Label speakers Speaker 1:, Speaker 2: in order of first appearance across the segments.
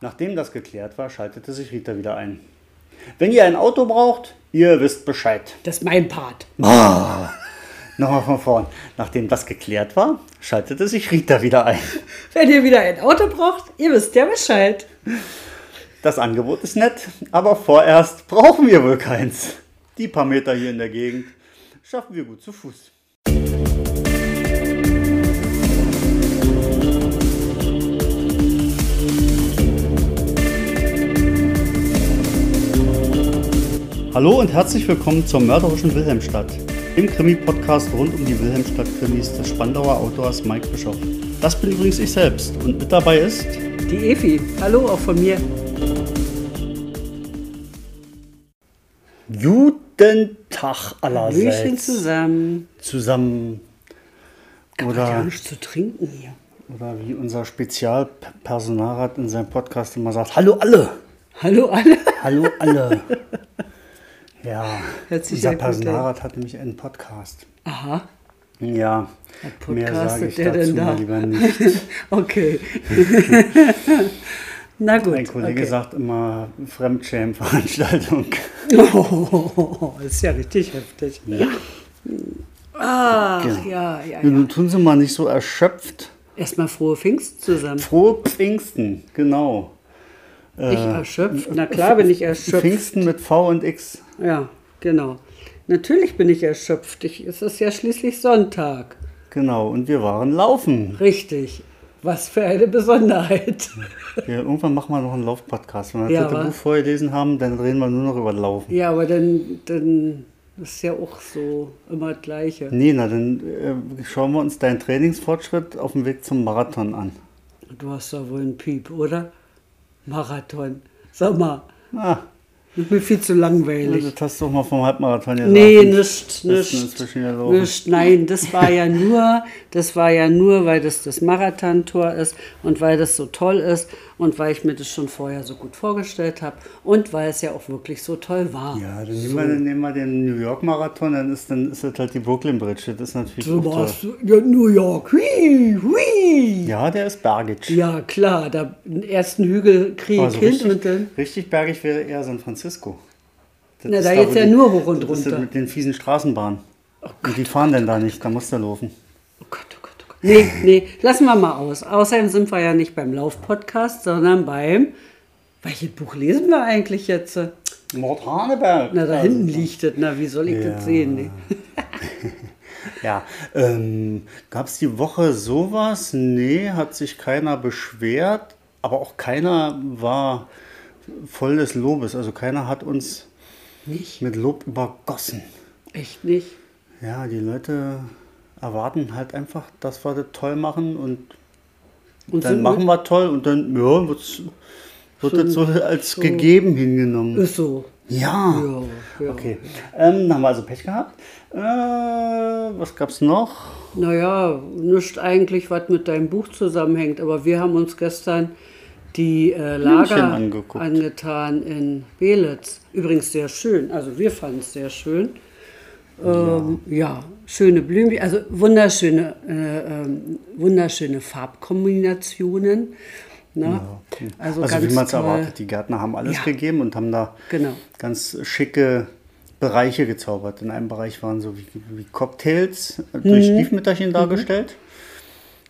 Speaker 1: Nachdem das geklärt war, schaltete sich Rita wieder ein. Wenn ihr ein Auto braucht, ihr wisst Bescheid.
Speaker 2: Das ist mein Part.
Speaker 1: Ah, nochmal von vorn. Nachdem das geklärt war, schaltete sich Rita wieder ein.
Speaker 2: Wenn ihr wieder ein Auto braucht, ihr wisst ja Bescheid.
Speaker 1: Das Angebot ist nett, aber vorerst brauchen wir wohl keins. Die paar Meter hier in der Gegend schaffen wir gut zu Fuß. Hallo und herzlich willkommen zur mörderischen Wilhelmstadt, dem Krimi-Podcast rund um die Wilhelmstadt-Krimis des Spandauer Autors Mike Bischoff. Das bin übrigens ich selbst und mit dabei ist
Speaker 2: Die Efi. Hallo auch von mir.
Speaker 1: Guten Tag
Speaker 2: Hallöchen
Speaker 1: allerseits.
Speaker 2: zusammen.
Speaker 1: Zusammen
Speaker 2: Gab ja
Speaker 1: oder,
Speaker 2: nichts zu trinken hier.
Speaker 1: oder wie unser Spezialpersonalrat in seinem Podcast immer sagt, Hallo alle!
Speaker 2: Hallo alle.
Speaker 1: Hallo alle! ja,
Speaker 2: gut
Speaker 1: Personalrat hat nämlich einen Podcast.
Speaker 2: Aha.
Speaker 1: Ja, mehr sage ich
Speaker 2: der
Speaker 1: dazu
Speaker 2: denn da?
Speaker 1: mal lieber nicht.
Speaker 2: Okay. Na gut.
Speaker 1: Mein Kollege
Speaker 2: okay.
Speaker 1: sagt immer Fremdschämen-Veranstaltung.
Speaker 2: Oh, ist ja richtig heftig.
Speaker 1: Ja.
Speaker 2: Ach,
Speaker 1: Genau.
Speaker 2: ja, ja,
Speaker 1: Nun
Speaker 2: ja.
Speaker 1: tun Sie mal nicht so erschöpft.
Speaker 2: Erstmal frohe Pfingst zusammen.
Speaker 1: Frohe Pfingsten, genau.
Speaker 2: Ich erschöpft? Na klar bin ich erschöpft.
Speaker 1: Pfingsten mit V und X.
Speaker 2: Ja, genau. Natürlich bin ich erschöpft. Ich, es ist ja schließlich Sonntag.
Speaker 1: Genau, und wir waren laufen.
Speaker 2: Richtig. Was für eine Besonderheit.
Speaker 1: Ja, irgendwann machen wir noch einen Laufpodcast. Wenn wir
Speaker 2: Ja,
Speaker 1: das dritte? Buch vorgelesen haben, dann reden wir nur noch über Laufen.
Speaker 2: Ja, aber dann, dann ist ja auch so immer das Gleiche.
Speaker 1: Nee, na dann äh, schauen wir uns deinen Trainingsfortschritt auf dem Weg zum Marathon an.
Speaker 2: Du hast doch wohl einen Piep, oder? Marathon. Sag mal,
Speaker 1: Ah,
Speaker 2: das ist mir viel zu langweilig.
Speaker 1: das hast du doch mal vom Halbmarathon gesagt.
Speaker 2: Nee,
Speaker 1: Und
Speaker 2: nicht,
Speaker 1: bist du
Speaker 2: nicht. nein, das war ja nur, das war ja nur, weil das das Marathontor ist und weil das so toll ist und weil ich mir das schon vorher so gut vorgestellt habe und weil es ja auch wirklich so toll war.
Speaker 1: Ja, dann nehmen, wir, dann nehmen wir den New York Marathon, dann ist, dann ist das halt die Brooklyn Bridge. Das ist natürlich
Speaker 2: Du
Speaker 1: auch toll.
Speaker 2: warst ja, New York. Hui, hui.
Speaker 1: Ja, der ist bergig.
Speaker 2: Ja, klar, da den ersten Hügel kriege ich
Speaker 1: so
Speaker 2: hin
Speaker 1: richtig,
Speaker 2: und dann.
Speaker 1: richtig bergig wäre eher San Francisco. Das
Speaker 2: Na,
Speaker 1: ist
Speaker 2: da geht's
Speaker 1: wo
Speaker 2: ja
Speaker 1: die-
Speaker 2: nur hoch und
Speaker 1: das ist
Speaker 2: runter.
Speaker 1: mit den fiesen Straßenbahnen. und die fahren denn da nicht, da musst du laufen.
Speaker 2: Oh Gott, oh Gott, oh Gott. Nee, nee, lassen wir mal aus. Außerdem sind wir ja nicht beim Lauf-Podcast, sondern beim. Welches Buch lesen wir eigentlich jetzt?
Speaker 1: Mord Haneberg.
Speaker 2: Na, da
Speaker 1: Also,
Speaker 2: hinten liegt es. Na, wie soll ich
Speaker 1: Ja.
Speaker 2: das sehen? Nee.
Speaker 1: Ja, ähm, gab es die Woche sowas? Nee, hat sich keiner beschwert, aber auch keiner war voll des Lobes. Also keiner hat uns
Speaker 2: Nicht?
Speaker 1: mit Lob übergossen.
Speaker 2: Echt nicht?
Speaker 1: Ja, die Leute erwarten halt einfach, dass wir das toll machen und,
Speaker 2: Und
Speaker 1: dann machen wir toll und dann ja, wird's, wird das so als gegeben hingenommen.
Speaker 2: Ist so.
Speaker 1: Ja.
Speaker 2: Ja, ja.
Speaker 1: Okay. Ähm, dann haben wir also Pech gehabt. Äh, was gab's noch?
Speaker 2: Naja, nicht eigentlich, was mit deinem Buch zusammenhängt, aber wir haben uns gestern die äh, Lager angetan in Belitz. Übrigens sehr schön, also wir fanden es sehr schön. Ähm, ja. schöne Blümchen, also wunderschöne, äh, ähm, wunderschöne Farbkombinationen. Ne? Also,
Speaker 1: Also
Speaker 2: ganz
Speaker 1: wie man es erwartet. Die Gärtner haben alles
Speaker 2: Ja.
Speaker 1: gegeben und haben da
Speaker 2: Genau.
Speaker 1: ganz schicke Bereiche gezaubert. In einem Bereich waren so wie, wie Cocktails äh, durch
Speaker 2: Mhm.
Speaker 1: Stiefmütterchen dargestellt.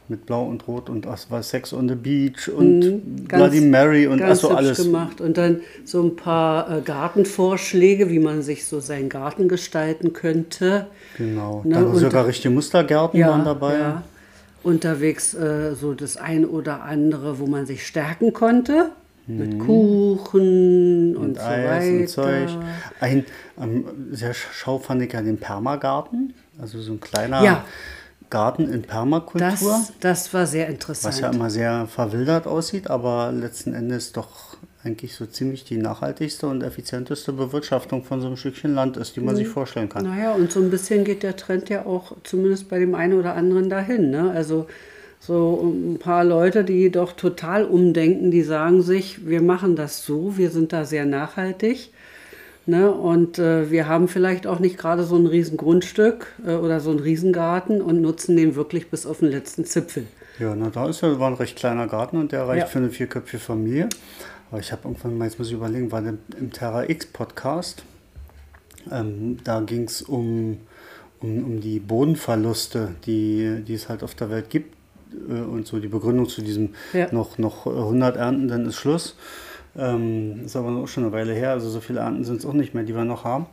Speaker 1: Mit Blau und Rot und ach, war Sex on the Beach und Bloody Mary und
Speaker 2: Mhm. ganz
Speaker 1: achso
Speaker 2: hübsch
Speaker 1: alles.
Speaker 2: gemacht. Und dann so ein paar äh, Gartenvorschläge, wie man sich so seinen Garten gestalten könnte.
Speaker 1: Genau.
Speaker 2: Ne,
Speaker 1: Dann
Speaker 2: und-
Speaker 1: sogar richtige Mustergärten waren dabei.
Speaker 2: Ja. Unterwegs äh, so das ein oder andere, wo man sich stärken konnte. Mit Kuchen und,
Speaker 1: Mhm. Und
Speaker 2: so
Speaker 1: Eis
Speaker 2: weiter.
Speaker 1: und Zeug. Ein ähm, sehr schau fand ich ja den Permagarten. Also so ein kleiner
Speaker 2: Ja.
Speaker 1: Garten in Permakultur.
Speaker 2: Das, das war sehr interessant.
Speaker 1: Was ja immer sehr verwildert aussieht, aber letzten Endes doch eigentlich so ziemlich die nachhaltigste und effizienteste Bewirtschaftung von so einem Stückchen Land ist, die man
Speaker 2: Mhm.
Speaker 1: sich vorstellen kann.
Speaker 2: Naja, und so ein bisschen geht der Trend ja auch zumindest bei dem einen oder anderen dahin. Ne? Also so ein paar Leute, die doch total umdenken, die sagen sich, wir machen das so, wir sind da sehr nachhaltig. Ne? Und äh, wir haben vielleicht auch nicht gerade so ein riesen Grundstück äh, oder so ein Riesengarten und nutzen den wirklich bis auf den letzten Zipfel.
Speaker 1: Ja, na da ist ja, war ein recht kleiner Garten und der reicht
Speaker 2: Ja.
Speaker 1: für eine vierköpfige Familie. Aber ich habe irgendwann mal, jetzt muss ich überlegen, war im, im Terra X Podcast. Ähm, da ging es um, um, um die Bodenverluste, die, die es halt auf der Welt gibt. Äh, und so die Begründung zu diesem
Speaker 2: Ja.
Speaker 1: noch, noch äh, 100 Ernten, dann ist Schluss. Ähm, ist aber auch schon eine Weile her, also so viele Ernten sind es auch nicht mehr, die wir noch haben.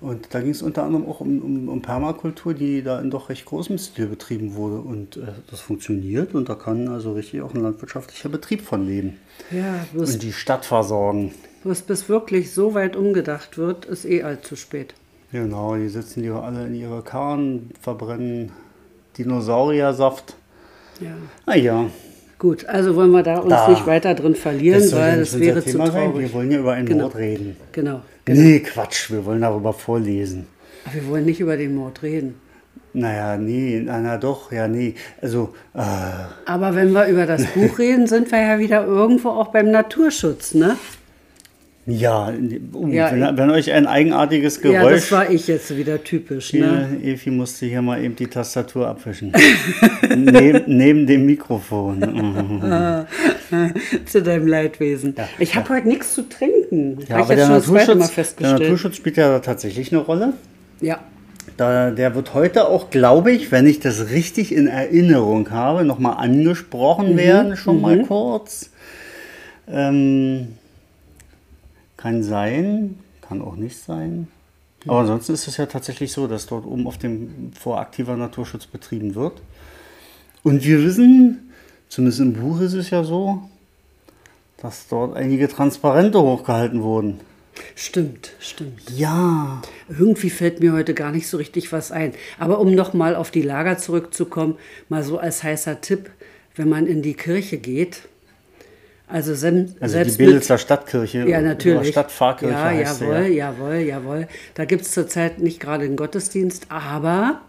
Speaker 1: Und da ging es unter anderem auch um, um, um Permakultur, die da in doch recht großem Stil betrieben wurde. Und äh, das funktioniert und da kann also richtig auch ein landwirtschaftlicher Betrieb von leben.
Speaker 2: Ja, bis,
Speaker 1: Und die Stadt versorgen.
Speaker 2: bis, bis wirklich so weit umgedacht wird, ist eh allzu spät.
Speaker 1: Genau, die sitzen die alle in ihre Karren, verbrennen Dinosauriersaft.
Speaker 2: Ja.
Speaker 1: Naja,
Speaker 2: Gut, also wollen wir da uns
Speaker 1: Da.
Speaker 2: nicht weiter drin verlieren,
Speaker 1: ja
Speaker 2: weil das wäre zu
Speaker 1: Thema sein.
Speaker 2: traurig.
Speaker 1: Wir wollen ja über einen
Speaker 2: Genau.
Speaker 1: Mord reden.
Speaker 2: Genau.
Speaker 1: Nee, Quatsch, wir wollen darüber vorlesen.
Speaker 2: Aber wir wollen nicht über den Mord reden.
Speaker 1: Naja, nee, na, na doch, ja, nee. Also, äh,
Speaker 2: Aber wenn wir über das Buch reden, sind wir ja wieder irgendwo auch beim Naturschutz, ne?
Speaker 1: Ja, uh,
Speaker 2: Ja,
Speaker 1: wenn, wenn euch ein eigenartiges
Speaker 2: Ja,
Speaker 1: Geräusch.
Speaker 2: das war ich jetzt wieder typisch, ne?
Speaker 1: Hier, Evi musste hier mal eben die Tastatur abwischen. neben, neben dem Mikrofon. Mhm.
Speaker 2: Zu deinem Leidwesen. Ich habe heute nichts zu trinken.
Speaker 1: Ja, aber
Speaker 2: ich
Speaker 1: der Naturschutz, der. Naturschutz spielt ja da tatsächlich eine Rolle.
Speaker 2: Ja.
Speaker 1: Da, der wird heute auch, glaube ich, wenn ich das richtig in Erinnerung habe, nochmal
Speaker 2: Mhm.
Speaker 1: angesprochen werden, schon mal kurz. Ähm, kann sein, kann auch nicht sein. Aber ansonsten ist es ja tatsächlich so, dass dort oben auf dem vor aktiver Naturschutz betrieben wird. Und wir wissen, zumindest im Buch ist es ja so, dass dort einige Transparente hochgehalten wurden.
Speaker 2: Stimmt, stimmt.
Speaker 1: Ja,
Speaker 2: Irgendwie fällt mir heute gar nicht so richtig was ein. Aber um nochmal auf die Lager zurückzukommen, mal so als heißer Tipp, wenn man in die Kirche geht, also, sem-
Speaker 1: also die
Speaker 2: selbst
Speaker 1: Belitzer Stadtkirche,
Speaker 2: Ja, natürlich.
Speaker 1: oder Stadtpfarrkirche
Speaker 2: ja,
Speaker 1: heißt sie,
Speaker 2: jawohl,
Speaker 1: ja.
Speaker 2: jawohl, jawohl. Da gibt es zurzeit nicht gerade den Gottesdienst, aber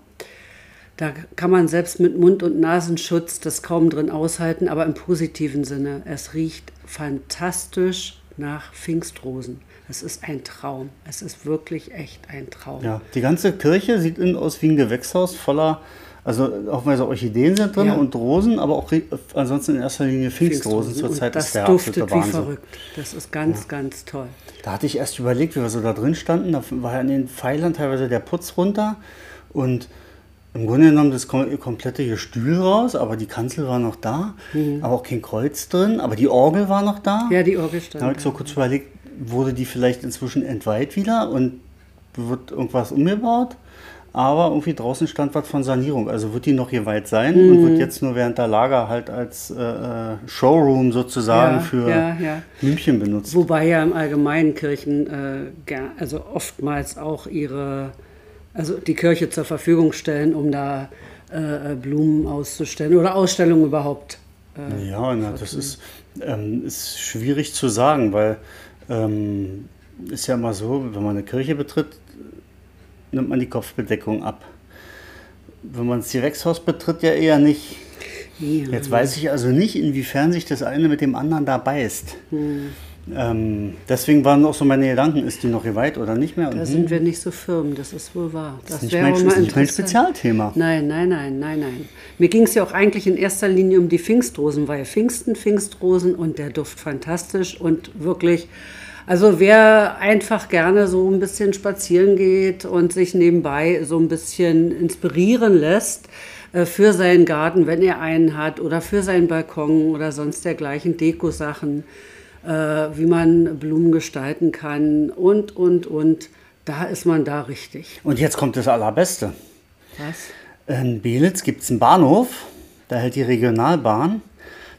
Speaker 2: da kann man selbst mit Mund- und Nasenschutz das kaum drin aushalten, aber im positiven Sinne. Es riecht fantastisch nach Pfingstrosen. Es ist ein Traum. Es ist wirklich echt ein Traum.
Speaker 1: Ja, die ganze Kirche sieht innen aus wie ein Gewächshaus voller, also haufenweise Orchideen sind drin
Speaker 2: Ja.
Speaker 1: und Rosen, aber auch ansonsten in erster Linie Pfingstrosen.
Speaker 2: Und
Speaker 1: Zurzeit
Speaker 2: das
Speaker 1: ist der
Speaker 2: duftet
Speaker 1: absolute
Speaker 2: wie
Speaker 1: Wahnsinn.
Speaker 2: verrückt. Das ist ganz, ganz toll.
Speaker 1: Da hatte ich erst überlegt, wie wir so da drin standen. Da war ja an den Pfeilern teilweise der Putz runter und im Grunde genommen das kom komplette Gestühl raus, aber die Kanzel war noch da, aber auch kein Kreuz drin, aber die Orgel war noch da.
Speaker 2: Mhm. Ja, die Orgel
Speaker 1: Da habe
Speaker 2: stand.
Speaker 1: ich so kurz überlegt, wurde die vielleicht inzwischen entweiht wieder und wird irgendwas umgebaut? Aber irgendwie draußen stand was von Sanierung. Also wird die noch geweiht sein und
Speaker 2: Mhm.
Speaker 1: wird jetzt nur während der Lager halt als äh, äh, Showroom sozusagen
Speaker 2: Ja,
Speaker 1: für
Speaker 2: ja, ja.
Speaker 1: Blümchen benutzt.
Speaker 2: Wobei ja im Allgemeinen Kirchen äh, also oftmals auch ihre, also die Kirche zur Verfügung stellen, um da äh, äh, Blumen auszustellen oder Ausstellungen überhaupt. Äh,
Speaker 1: Ja, na, das ist, ähm, ist schwierig zu sagen, weil ähm, ist ja immer so, wenn man eine Kirche betritt, nimmt man die Kopfbedeckung ab. Wenn man das Gewächshaus betritt, ja eher nicht.
Speaker 2: ja.
Speaker 1: Jetzt weiß ich also nicht, inwiefern sich das eine mit dem anderen da beißt. Ähm, deswegen waren auch so meine Gedanken, ist die noch geweiht oder nicht mehr?
Speaker 2: Da
Speaker 1: hm,
Speaker 2: sind wir nicht so firm, das ist wohl wahr. Das,
Speaker 1: ist nicht
Speaker 2: wäre
Speaker 1: mein,
Speaker 2: mal
Speaker 1: ist nicht mein. Spezialthema.
Speaker 2: Nein, nein, nein, nein, nein. Mir ging es ja auch eigentlich in erster Linie um die Pfingstrosen, weil Pfingsten, Pfingstrosen und der Duft fantastisch und wirklich, also wer einfach gerne so ein bisschen spazieren geht und sich nebenbei so ein bisschen inspirieren lässt äh, für seinen Garten, wenn er einen hat oder für seinen Balkon oder sonst dergleichen Dekosachen, äh, wie man Blumen gestalten kann und, und, und, da ist man da richtig.
Speaker 1: Und jetzt kommt das Allerbeste.
Speaker 2: Was?
Speaker 1: In Belitz gibt es einen Bahnhof, da hält die Regionalbahn.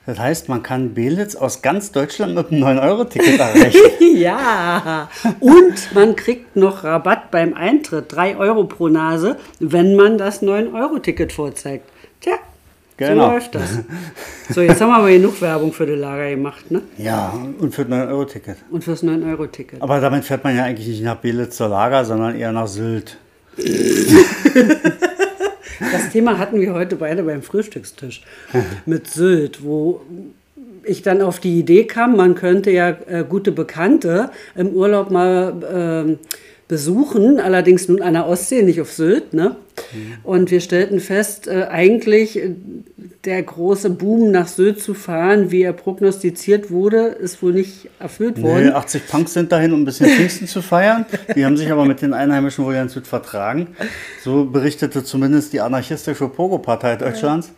Speaker 1: Das heißt, man kann Belitz aus ganz Deutschland mit einem 9-Euro-Ticket erreichen.
Speaker 2: Ja, und man kriegt noch Rabatt beim Eintritt, 3 Euro pro Nase, wenn man das 9-Euro-Ticket vorzeigt. Tja,
Speaker 1: Genau.
Speaker 2: so läuft das. So, jetzt haben wir aber genug Werbung für die Lager gemacht, ne?
Speaker 1: ja, und für ein 9-Euro-Ticket.
Speaker 2: Und fürs 9-Euro-Ticket.
Speaker 1: Aber damit fährt man ja eigentlich nicht nach Belitz zur Lager, sondern eher nach Sylt.
Speaker 2: Das Thema hatten wir heute beide beim Frühstückstisch mit Sylt, wo ich dann auf die Idee kam, man könnte ja äh, gute Bekannte im Urlaub mal ähm, besuchen, allerdings nun an der Ostsee, nicht auf Sylt. Ne? Und wir stellten fest, äh, eigentlich äh, der große Boom nach Sylt zu fahren, wie er prognostiziert wurde, ist wohl nicht erfüllt worden.
Speaker 1: Nee, 80 Punks sind dahin, um ein bisschen Pfingsten zu feiern. Die haben sich aber mit den Einheimischen wohl ganz gut vertragen. So berichtete zumindest die anarchistische Pogo-Partei Deutschlands.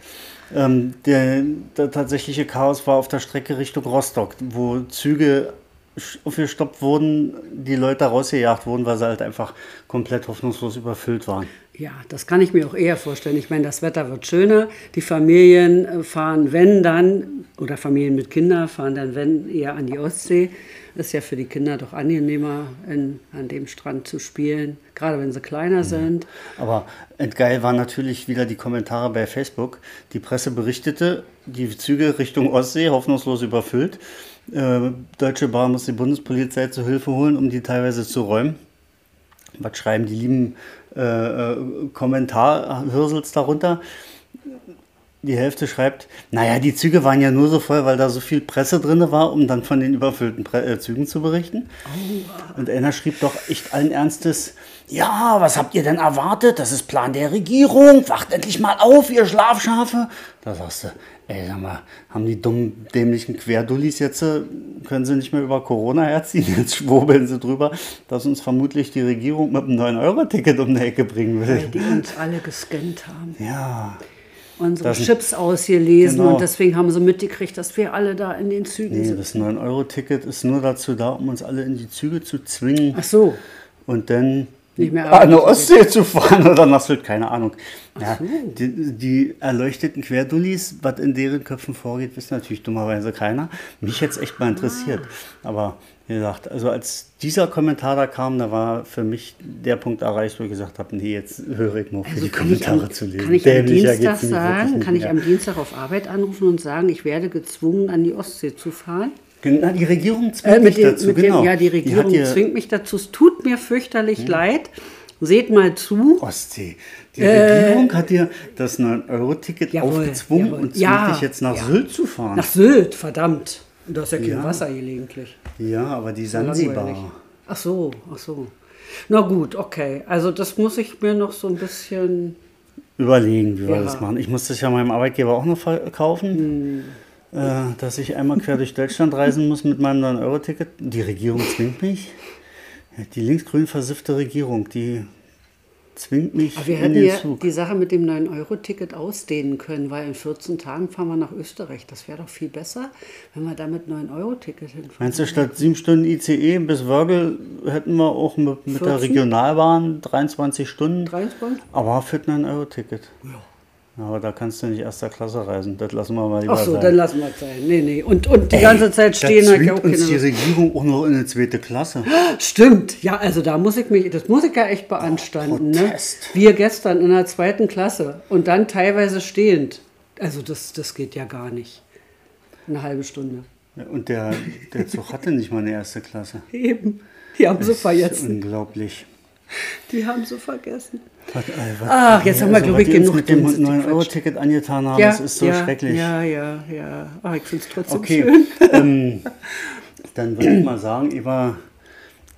Speaker 1: Ähm, der, der tatsächliche Chaos war auf der Strecke Richtung Rostock, wo Züge aufgestoppt wurden, die Leute rausgejagt wurden, weil sie halt einfach komplett hoffnungslos überfüllt waren.
Speaker 2: Ja, das kann ich mir auch eher vorstellen. Ich meine, das Wetter wird schöner. Die Familien äh, fahren, wenn dann, oder Familien mit Kindern fahren dann, wenn, eher an die Ostsee. Ist ja für die Kinder doch angenehmer, in, an dem Strand zu spielen, gerade wenn sie kleiner mhm. sind.
Speaker 1: Aber entgeil waren natürlich wieder die Kommentare bei Facebook. Die Presse berichtete, die Züge Richtung Ostsee hoffnungslos überfüllt. Äh, Deutsche Bahn muss die Bundespolizei zu Hilfe holen, um die teilweise zu räumen. Was schreiben die lieben äh, äh Kommentarhürsels darunter? Die Hälfte schreibt, naja, die Züge waren ja nur so voll, weil da so viel Presse drin war, um dann von den überfüllten Pre äh, Zügen zu berichten. Oh. Und einer schrieb doch echt allen Ernstes, ja, was habt ihr denn erwartet? Das ist Plan der Regierung. Wacht endlich mal auf, ihr Schlafschafe. Da sagst du, ey, sag mal, haben die dummen, dämlichen Querdullis jetzt, äh, können sie nicht mehr über Corona herziehen? Jetzt schwurbeln sie drüber, dass uns vermutlich die Regierung mit einem 9-Euro-Ticket um die Ecke bringen will.
Speaker 2: Weil die uns alle gescannt haben.
Speaker 1: Ja.
Speaker 2: Unsere das, Chips ausgelesen genau. und deswegen haben sie mitgekriegt, dass wir alle da in den Zügen
Speaker 1: nee,
Speaker 2: sind.
Speaker 1: das 9-Euro-Ticket ist nur dazu da, um uns alle in die Züge zu zwingen.
Speaker 2: Ach so.
Speaker 1: Und dann nicht mehr an der Ostsee zu fahren oder nach Sylt, keine Ahnung. Ja, so. die, die, erleuchteten Querdullis, was in deren Köpfen vorgeht, wissen natürlich dummerweise keiner. Mich jetzt echt mal interessiert. Ah. Aber wie gesagt, also als dieser Kommentar da kam, da war für mich der Punkt erreicht, wo ich gesagt habe, nee, jetzt höre ich nur für also die Kommentare
Speaker 2: am,
Speaker 1: zu lesen.
Speaker 2: Kann ich am Dienstag sagen, kann ich am Dienstag auf Arbeit anrufen und sagen, ich werde gezwungen, an die Ostsee zu fahren?
Speaker 1: Na, die Regierung zwingt äh, mich den, dazu, genau.
Speaker 2: Dem, ja, die Regierung die zwingt mich dazu. Es tut mir fürchterlich hm. leid. Seht mal zu.
Speaker 1: Ostsee. Die äh, Regierung hat dir das 9-Euro-Ticket aufgezwungen jawohl. und zwingt ja, dich jetzt nach ja. Sylt zu fahren.
Speaker 2: Nach Sylt, verdammt. Du hast ja kein ja. Wasser gelegentlich.
Speaker 1: Ja, aber die Sansibar.
Speaker 2: Ach so, ach so. Na gut, okay. Also das muss ich mir noch so ein bisschen
Speaker 1: überlegen, wie wir das machen. Ich muss das ja meinem Arbeitgeber auch noch verkaufen. Hm äh, dass ich einmal quer durch Deutschland reisen muss mit meinem 9-Euro-Ticket. Die Regierung zwingt mich. Die linksgrün versiffte Regierung, die zwingt mich
Speaker 2: Aber wir hätten ja die Sache mit dem 9-Euro-Ticket ausdehnen können, weil in 14 Tagen fahren wir nach Österreich. Das wäre doch viel besser, wenn wir da mit 9-Euro-Ticket hinfahren.
Speaker 1: Meinst du, statt 7 Stunden ICE bis Wörgl hätten wir auch mit, mit der Regionalbahn 23 Stunden?
Speaker 2: 23?
Speaker 1: Aber für ein 9-Euro-Ticket. Ja. Aber da kannst du nicht erster Klasse reisen. Das lassen wir mal lieber
Speaker 2: Ach so, sein. dann lassen wir es sein. Nee, nee. Und, und die Ey, ganze Zeit stehen
Speaker 1: halt ja auch uns die Regierung auch noch in eine zweite Klasse.
Speaker 2: Stimmt. Ja, also da muss ich mich, das muss ich ja echt beanstanden. Oh, ne? Wir gestern in der zweiten Klasse und dann teilweise stehend. Also das, das geht ja gar nicht. Eine halbe Stunde.
Speaker 1: Und der, der Zug hatte nicht mal eine erste Klasse.
Speaker 2: Eben. Die haben so vergessen.
Speaker 1: Unglaublich.
Speaker 2: Die haben so vergessen. Was, äh, was, Ach, jetzt haben wir, also, glaube ich, genug
Speaker 1: mit dem 9-Euro-Ticket angetan haben. Ja, das ist so
Speaker 2: ja,
Speaker 1: schrecklich.
Speaker 2: Ja, ja, ja. Aber ich finde es trotzdem okay. schön.
Speaker 1: Ähm, dann würde ich mal sagen, Eva,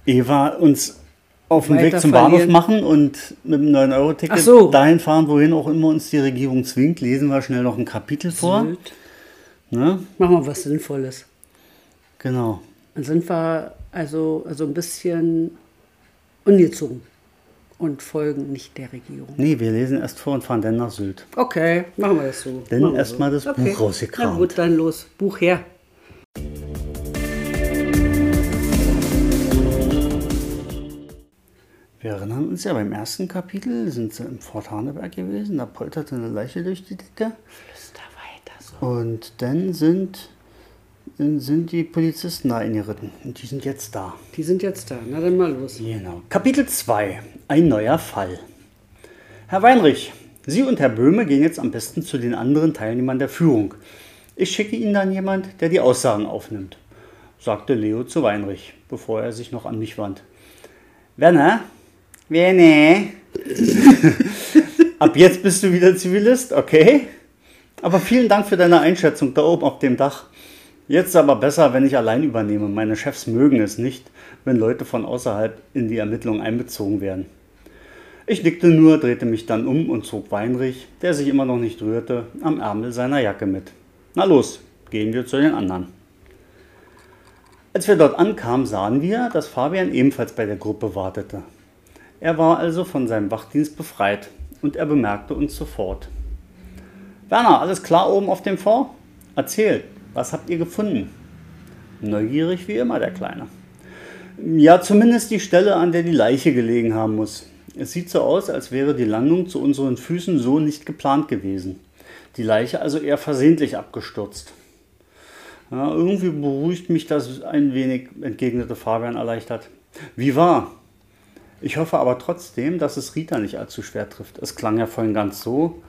Speaker 1: Eva uns auf dem Weg zum Bahnhof machen und mit dem 9-Euro-Ticket so. dahin fahren, wohin auch immer uns die Regierung zwingt. Lesen wir schnell noch ein Kapitel vor.
Speaker 2: Ne? Machen wir was Sinnvolles.
Speaker 1: Genau.
Speaker 2: Dann sind wir also, also ein bisschen ungezogen und folgen nicht der Regierung.
Speaker 1: Nee, wir lesen erst vor und fahren dann nach Sylt.
Speaker 2: Okay, machen wir das so.
Speaker 1: Dann erstmal so. das okay. Buch rausgekramt.
Speaker 2: Na gut, dann los. Buch her.
Speaker 1: Wir erinnern uns ja, beim ersten Kapitel sind sie im Fort Haneberg gewesen, da polterte eine Leiche durch die Decke.
Speaker 2: Flüster weiter so.
Speaker 1: Und dann sind sind die Polizisten da eingeritten. Und die sind jetzt da.
Speaker 2: Die sind jetzt da. Na dann mal los.
Speaker 1: Genau. Kapitel 2. Ein neuer Fall. Herr Weinrich, Sie und Herr Böhme gehen jetzt am besten zu den anderen Teilnehmern der Führung. Ich schicke Ihnen dann jemand, der die Aussagen aufnimmt, sagte Leo zu Weinrich, bevor er sich noch an mich wandte. Werner? Werner? Ab jetzt bist du wieder Zivilist, okay? Aber vielen Dank für deine Einschätzung da oben auf dem Dach. Jetzt aber besser, wenn ich allein übernehme. Meine Chefs mögen es nicht, wenn Leute von außerhalb in die Ermittlungen einbezogen werden. Ich nickte nur, drehte mich dann um und zog Weinrich, der sich immer noch nicht rührte, am Ärmel seiner Jacke mit. Na los, gehen wir zu den anderen. Als wir dort ankamen, sahen wir, dass Fabian ebenfalls bei der Gruppe wartete. Er war also von seinem Wachdienst befreit und er bemerkte uns sofort. Werner, alles klar oben auf dem Fort? Erzählt, was habt ihr gefunden? Neugierig wie immer der Kleine. Ja, zumindest die Stelle, an der die Leiche gelegen haben muss. Es sieht so aus, als wäre die Landung zu unseren Füßen so nicht geplant gewesen. Die Leiche also eher versehentlich abgestürzt. Ja, irgendwie beruhigt mich das ein wenig, entgegnete Fabian erleichtert. Wie war? Ich hoffe aber trotzdem, dass es Rita nicht allzu schwer trifft. Es klang ja vorhin ganz so,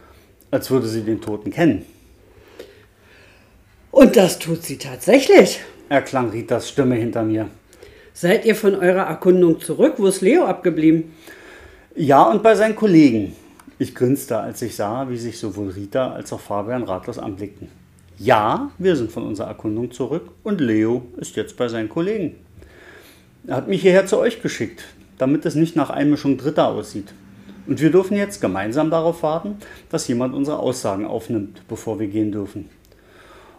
Speaker 1: als würde sie den Toten kennen.
Speaker 2: Und das tut sie tatsächlich,
Speaker 1: erklang Ritas Stimme hinter mir.
Speaker 2: Seid ihr von eurer Erkundung zurück? Wo ist Leo abgeblieben?
Speaker 1: Ja, und bei seinen Kollegen. Ich grinste, als ich sah, wie sich sowohl Rita als auch Fabian ratlos anblickten. Ja, wir sind von unserer Erkundung zurück und Leo ist jetzt bei seinen Kollegen. Er hat mich hierher zu euch geschickt, damit es nicht nach Einmischung Dritter aussieht. Und wir dürfen jetzt gemeinsam darauf warten, dass jemand unsere Aussagen aufnimmt, bevor wir gehen dürfen.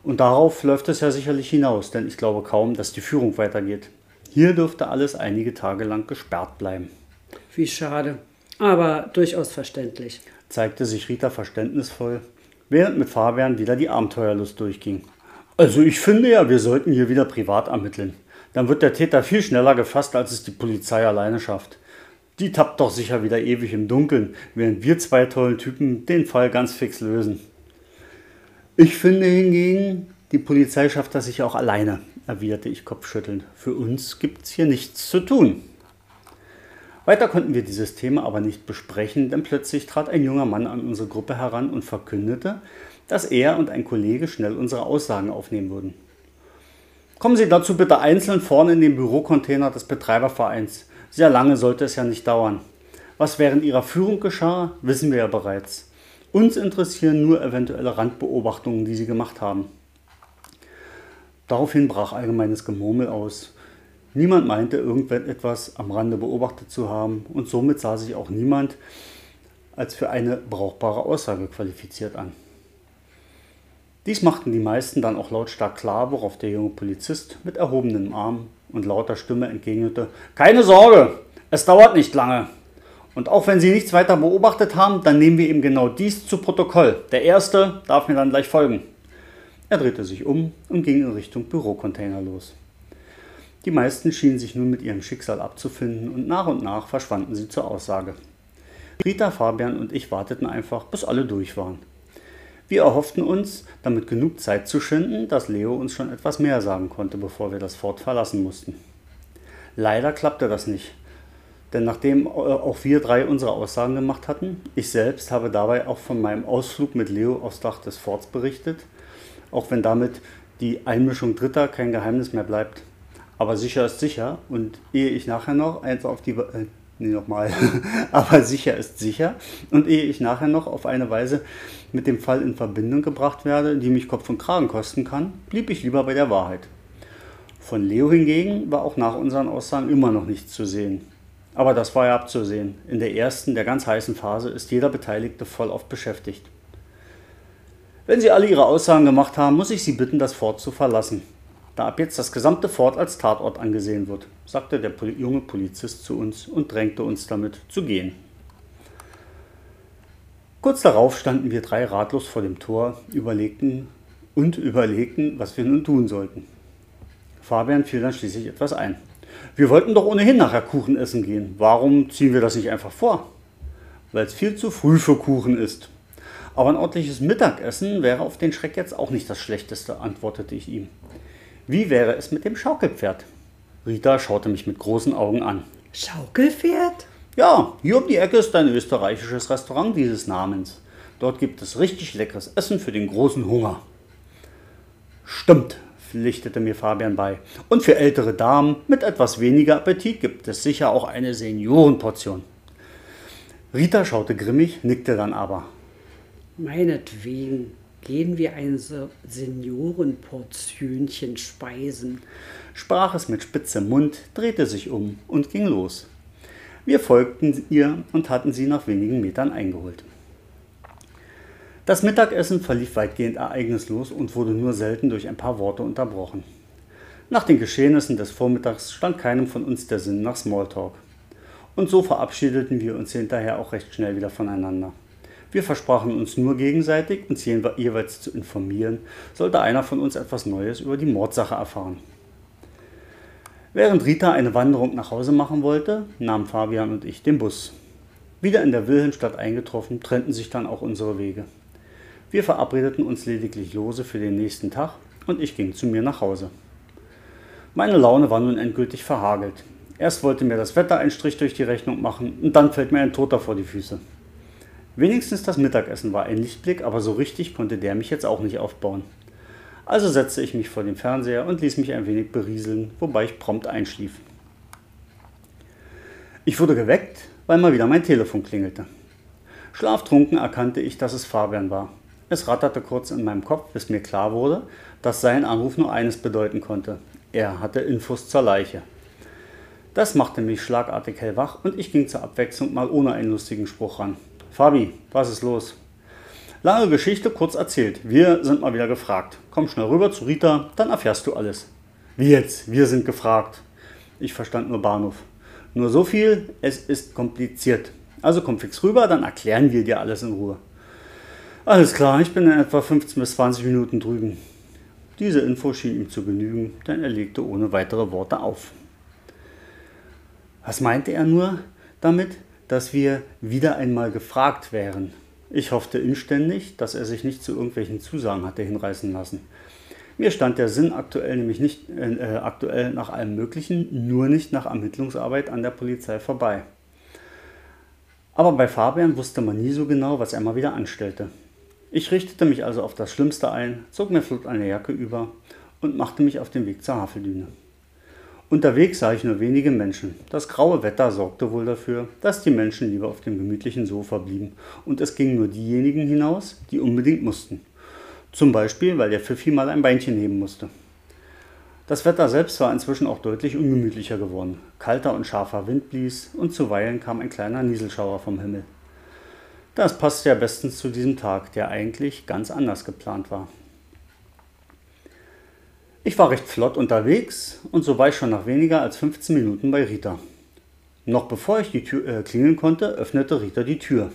Speaker 1: Und darauf läuft es ja sicherlich hinaus, denn ich glaube kaum, dass die Führung weitergeht. Hier dürfte alles einige Tage lang gesperrt bleiben.
Speaker 2: Wie schade, aber durchaus verständlich,
Speaker 1: zeigte sich Rita verständnisvoll, während mit Fabian wieder die Abenteuerlust durchging. Also ich finde ja, wir sollten hier wieder privat ermitteln. Dann wird der Täter viel schneller gefasst, als es die Polizei alleine schafft. Die tappt doch sicher wieder ewig im Dunkeln, während wir zwei tollen Typen den Fall ganz fix lösen. Ich finde hingegen, die Polizei schafft das sich auch alleine, erwiderte ich kopfschüttelnd. Für uns gibt's hier nichts zu tun. Weiter konnten wir dieses Thema aber nicht besprechen, denn plötzlich trat ein junger Mann an unsere Gruppe heran und verkündete, dass er und ein Kollege schnell unsere Aussagen aufnehmen würden. Kommen Sie dazu bitte einzeln vorne in den Bürocontainer des Betreibervereins. Sehr lange sollte es ja nicht dauern. Was während Ihrer Führung geschah, wissen wir ja bereits. Uns interessieren nur eventuelle Randbeobachtungen, die Sie gemacht haben. Daraufhin brach allgemeines Gemurmel aus. Niemand meinte, irgendetwas am Rande beobachtet zu haben und somit sah sich auch niemand als für eine brauchbare Aussage qualifiziert an. Dies machten die meisten dann auch lautstark klar, worauf der junge Polizist mit erhobenem Arm und lauter Stimme entgegnete: Keine Sorge, es dauert nicht lange. Und auch wenn Sie nichts weiter beobachtet haben, dann nehmen wir eben genau dies zu Protokoll. Der Erste darf mir dann gleich folgen. Er drehte sich um und ging in Richtung Bürocontainer los. Die meisten schienen sich nun mit ihrem Schicksal abzufinden und nach und nach verschwanden sie zur Aussage. Rita, Fabian und ich warteten einfach, bis alle durch waren. Wir erhofften uns, damit genug Zeit zu schinden, dass Leo uns schon etwas mehr sagen konnte, bevor wir das Fort verlassen mussten. Leider klappte das nicht. Denn nachdem äh, auch wir drei unsere Aussagen gemacht hatten, ich selbst habe dabei auch von meinem Ausflug mit Leo aufs Dach des Forts berichtet, auch wenn damit die Einmischung Dritter kein Geheimnis mehr bleibt. Aber sicher ist sicher und ehe ich nachher noch eins auf die... Äh, nee, nochmal. Aber sicher ist sicher und ehe ich nachher noch auf eine Weise mit dem Fall in Verbindung gebracht werde, die mich Kopf und Kragen kosten kann, blieb ich lieber bei der Wahrheit. Von Leo hingegen war auch nach unseren Aussagen immer noch nichts zu sehen. Aber das war ja abzusehen. In der ersten, der ganz heißen Phase ist jeder Beteiligte voll oft beschäftigt. Wenn Sie alle Ihre Aussagen gemacht haben, muss ich Sie bitten, das Fort zu verlassen, da ab jetzt das gesamte Fort als Tatort angesehen wird, sagte der junge Polizist zu uns und drängte uns damit zu gehen. Kurz darauf standen wir drei ratlos vor dem Tor, überlegten und überlegten, was wir nun tun sollten. Fabian fiel dann schließlich etwas ein. Wir wollten doch ohnehin nachher Kuchen essen gehen. Warum ziehen wir das nicht einfach vor? Weil es viel zu früh für Kuchen ist. Aber ein ordentliches Mittagessen wäre auf den Schreck jetzt auch nicht das Schlechteste, antwortete ich ihm. Wie wäre es mit dem Schaukelpferd? Rita schaute mich mit großen Augen an.
Speaker 2: Schaukelpferd?
Speaker 1: Ja, hier um die Ecke ist ein österreichisches Restaurant dieses Namens. Dort gibt es richtig leckeres Essen für den großen Hunger. Stimmt, pflichtete mir Fabian bei. Und für ältere Damen mit etwas weniger Appetit gibt es sicher auch eine Seniorenportion. Rita schaute grimmig, nickte dann aber.
Speaker 2: Meinetwegen. gehen wir ein Seniorenportionchen speisen.
Speaker 1: Sprach es mit spitzem Mund, drehte sich um und ging los. Wir folgten ihr und hatten sie nach wenigen Metern eingeholt. Das Mittagessen verlief weitgehend ereignislos und wurde nur selten durch ein paar Worte unterbrochen. Nach den Geschehnissen des Vormittags stand keinem von uns der Sinn nach Smalltalk. Und so verabschiedeten wir uns hinterher auch recht schnell wieder voneinander. Wir versprachen uns nur gegenseitig, uns jeweils zu informieren, sollte einer von uns etwas Neues über die Mordsache erfahren. Während Rita eine Wanderung nach Hause machen wollte, nahmen Fabian und ich den Bus. Wieder in der Wilhelmstadt eingetroffen, trennten sich dann auch unsere Wege. Wir verabredeten uns lediglich lose für den nächsten Tag und ich ging zu mir nach Hause. Meine Laune war nun endgültig verhagelt. Erst wollte mir das Wetter einen Strich durch die Rechnung machen und dann fällt mir ein Toter vor die Füße. Wenigstens das Mittagessen war ein Lichtblick, aber so richtig konnte der mich jetzt auch nicht aufbauen. Also setzte ich mich vor den Fernseher und ließ mich ein wenig berieseln, wobei ich prompt einschlief. Ich wurde geweckt, weil mal wieder mein Telefon klingelte. Schlaftrunken erkannte ich, dass es Fabian war. Es ratterte kurz in meinem Kopf, bis mir klar wurde, dass sein Anruf nur eines bedeuten konnte. Er hatte Infos zur Leiche. Das machte mich schlagartig hellwach und ich ging zur Abwechslung mal ohne einen lustigen Spruch ran. Fabi, was ist los? Lange Geschichte kurz erzählt. Wir sind mal wieder gefragt. Komm schnell rüber zu Rita, dann erfährst du alles. Wie jetzt? Wir sind gefragt. Ich verstand nur Bahnhof. Nur so viel, es ist kompliziert. Also komm fix rüber, dann erklären wir dir alles in Ruhe. Alles klar, ich bin in etwa 15 bis 20 Minuten drüben. Diese Info schien ihm zu genügen, denn er legte ohne weitere Worte auf. Was meinte er nur damit, dass wir wieder einmal gefragt wären? Ich hoffte inständig, dass er sich nicht zu irgendwelchen Zusagen hatte hinreißen lassen. Mir stand der Sinn aktuell nämlich nicht äh, aktuell nach allem Möglichen, nur nicht nach Ermittlungsarbeit an der Polizei vorbei. Aber bei Fabian wusste man nie so genau, was er mal wieder anstellte. Ich richtete mich also auf das Schlimmste ein, zog mir flott eine Jacke über und machte mich auf den Weg zur Haveldüne. Unterwegs sah ich nur wenige Menschen. Das graue Wetter sorgte wohl dafür, dass die Menschen lieber auf dem gemütlichen Sofa blieben und es gingen nur diejenigen hinaus, die unbedingt mussten. Zum Beispiel, weil der Pfiffi mal ein Beinchen heben musste. Das Wetter selbst war inzwischen auch deutlich ungemütlicher geworden. Kalter und scharfer Wind blies und zuweilen kam ein kleiner Nieselschauer vom Himmel. Das passte ja bestens zu diesem Tag, der eigentlich ganz anders geplant war. Ich war recht flott unterwegs und so war ich schon nach weniger als 15 Minuten bei Rita. Noch bevor ich die Tür äh, klingeln konnte, öffnete Rita die Tür.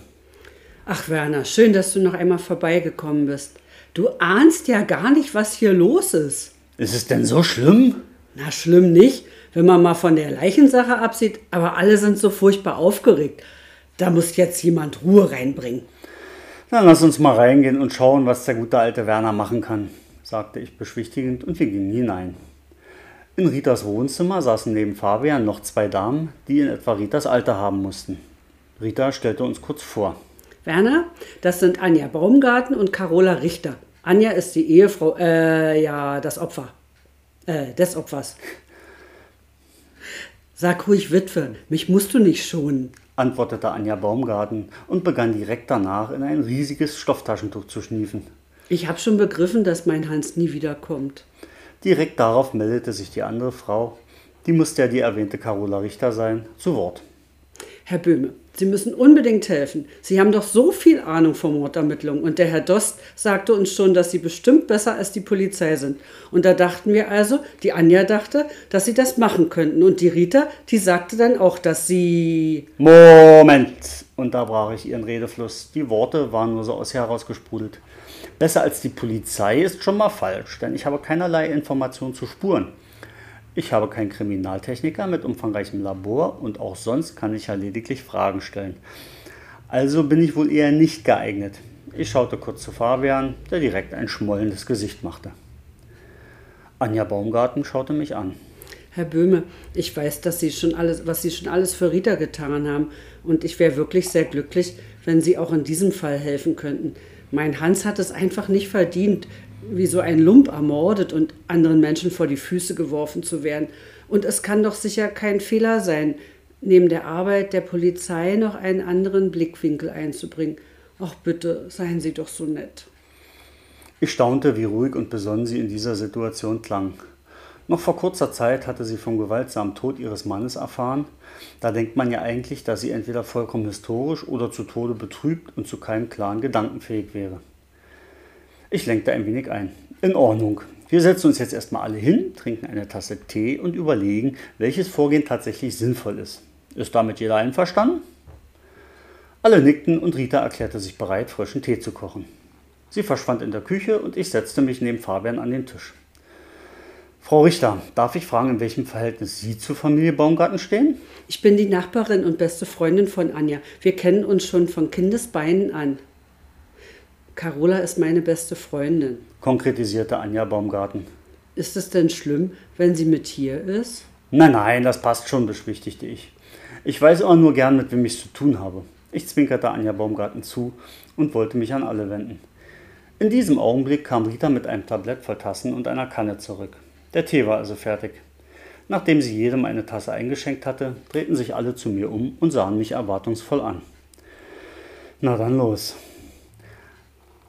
Speaker 2: Ach Werner, schön, dass du noch einmal vorbeigekommen bist. Du ahnst ja gar nicht, was hier los ist.
Speaker 1: Ist es denn so schlimm?
Speaker 2: Na, schlimm nicht, wenn man mal von der Leichensache absieht, aber alle sind so furchtbar aufgeregt. Da muss jetzt jemand Ruhe reinbringen.
Speaker 1: Dann lass uns mal reingehen und schauen, was der gute alte Werner machen kann, sagte ich beschwichtigend und wir gingen hinein. In Ritas Wohnzimmer saßen neben Fabian noch zwei Damen, die in etwa Ritas Alter haben mussten. Rita stellte uns kurz vor.
Speaker 2: Werner, das sind Anja Baumgarten und Carola Richter. Anja ist die Ehefrau, äh, ja, das Opfer. Äh, des Opfers. Sag ruhig Witwe, mich musst du nicht schonen
Speaker 1: antwortete Anja Baumgarten und begann direkt danach in ein riesiges Stofftaschentuch zu schniefen.
Speaker 2: Ich habe schon begriffen, dass mein Hans nie wiederkommt.
Speaker 1: Direkt darauf meldete sich die andere Frau, die musste ja die erwähnte Carola Richter sein, zu Wort.
Speaker 2: Herr Böhme, Sie müssen unbedingt helfen. Sie haben doch so viel Ahnung von Mordermittlungen. Und der Herr Dost sagte uns schon, dass Sie bestimmt besser als die Polizei sind. Und da dachten wir also, die Anja dachte, dass Sie das machen könnten. Und die Rita, die sagte dann auch, dass sie.
Speaker 1: Moment! Und da brach ich ihren Redefluss. Die Worte waren nur so aus herausgesprudelt. Besser als die Polizei ist schon mal falsch, denn ich habe keinerlei Informationen zu Spuren. Ich habe keinen Kriminaltechniker mit umfangreichem Labor und auch sonst kann ich ja lediglich Fragen stellen. Also bin ich wohl eher nicht geeignet. Ich schaute kurz zu Fabian, der direkt ein schmollendes Gesicht machte. Anja Baumgarten schaute mich an.
Speaker 2: Herr Böhme, ich weiß, dass Sie schon alles, was Sie schon alles für Rita getan haben, und ich wäre wirklich sehr glücklich, wenn Sie auch in diesem Fall helfen könnten. Mein Hans hat es einfach nicht verdient, wie so ein Lump ermordet und anderen Menschen vor die Füße geworfen zu werden. Und es kann doch sicher kein Fehler sein, neben der Arbeit der Polizei noch einen anderen Blickwinkel einzubringen. Ach bitte, seien Sie doch so nett.
Speaker 1: Ich staunte, wie ruhig und besonnen sie in dieser Situation klang. Noch vor kurzer Zeit hatte sie vom gewaltsamen Tod ihres Mannes erfahren. Da denkt man ja eigentlich, dass sie entweder vollkommen historisch oder zu Tode betrübt und zu keinem klaren Gedanken fähig wäre. Ich lenkte ein wenig ein. In Ordnung. Wir setzen uns jetzt erstmal alle hin, trinken eine Tasse Tee und überlegen, welches Vorgehen tatsächlich sinnvoll ist. Ist damit jeder einverstanden? Alle nickten und Rita erklärte sich bereit, frischen Tee zu kochen. Sie verschwand in der Küche und ich setzte mich neben Fabian an den Tisch. Frau Richter, darf ich fragen, in welchem Verhältnis Sie zur Familie Baumgarten stehen?
Speaker 2: Ich bin die Nachbarin und beste Freundin von Anja. Wir kennen uns schon von Kindesbeinen an. Carola ist meine beste Freundin.
Speaker 1: Konkretisierte Anja Baumgarten.
Speaker 2: Ist es denn schlimm, wenn sie mit hier ist?
Speaker 1: Nein, nein, das passt schon, beschwichtigte ich. Ich weiß immer nur gern, mit wem ich es zu tun habe. Ich zwinkerte Anja Baumgarten zu und wollte mich an alle wenden. In diesem Augenblick kam Rita mit einem Tablett voll Tassen und einer Kanne zurück. Der Tee war also fertig. Nachdem sie jedem eine Tasse eingeschenkt hatte, drehten sich alle zu mir um und sahen mich erwartungsvoll an. Na dann los.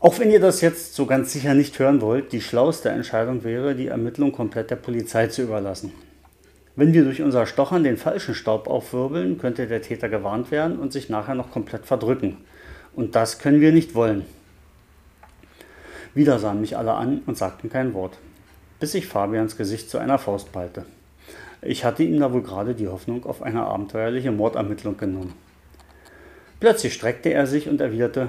Speaker 1: Auch wenn ihr das jetzt so ganz sicher nicht hören wollt, die schlauste Entscheidung wäre, die Ermittlung komplett der Polizei zu überlassen. Wenn wir durch unser Stochern den falschen Staub aufwirbeln, könnte der Täter gewarnt werden und sich nachher noch komplett verdrücken. Und das können wir nicht wollen. Wieder sahen mich alle an und sagten kein Wort, bis ich Fabians Gesicht zu einer Faust ballte. Ich hatte ihm da wohl gerade die Hoffnung auf eine abenteuerliche Mordermittlung genommen. Plötzlich streckte er sich und erwiderte,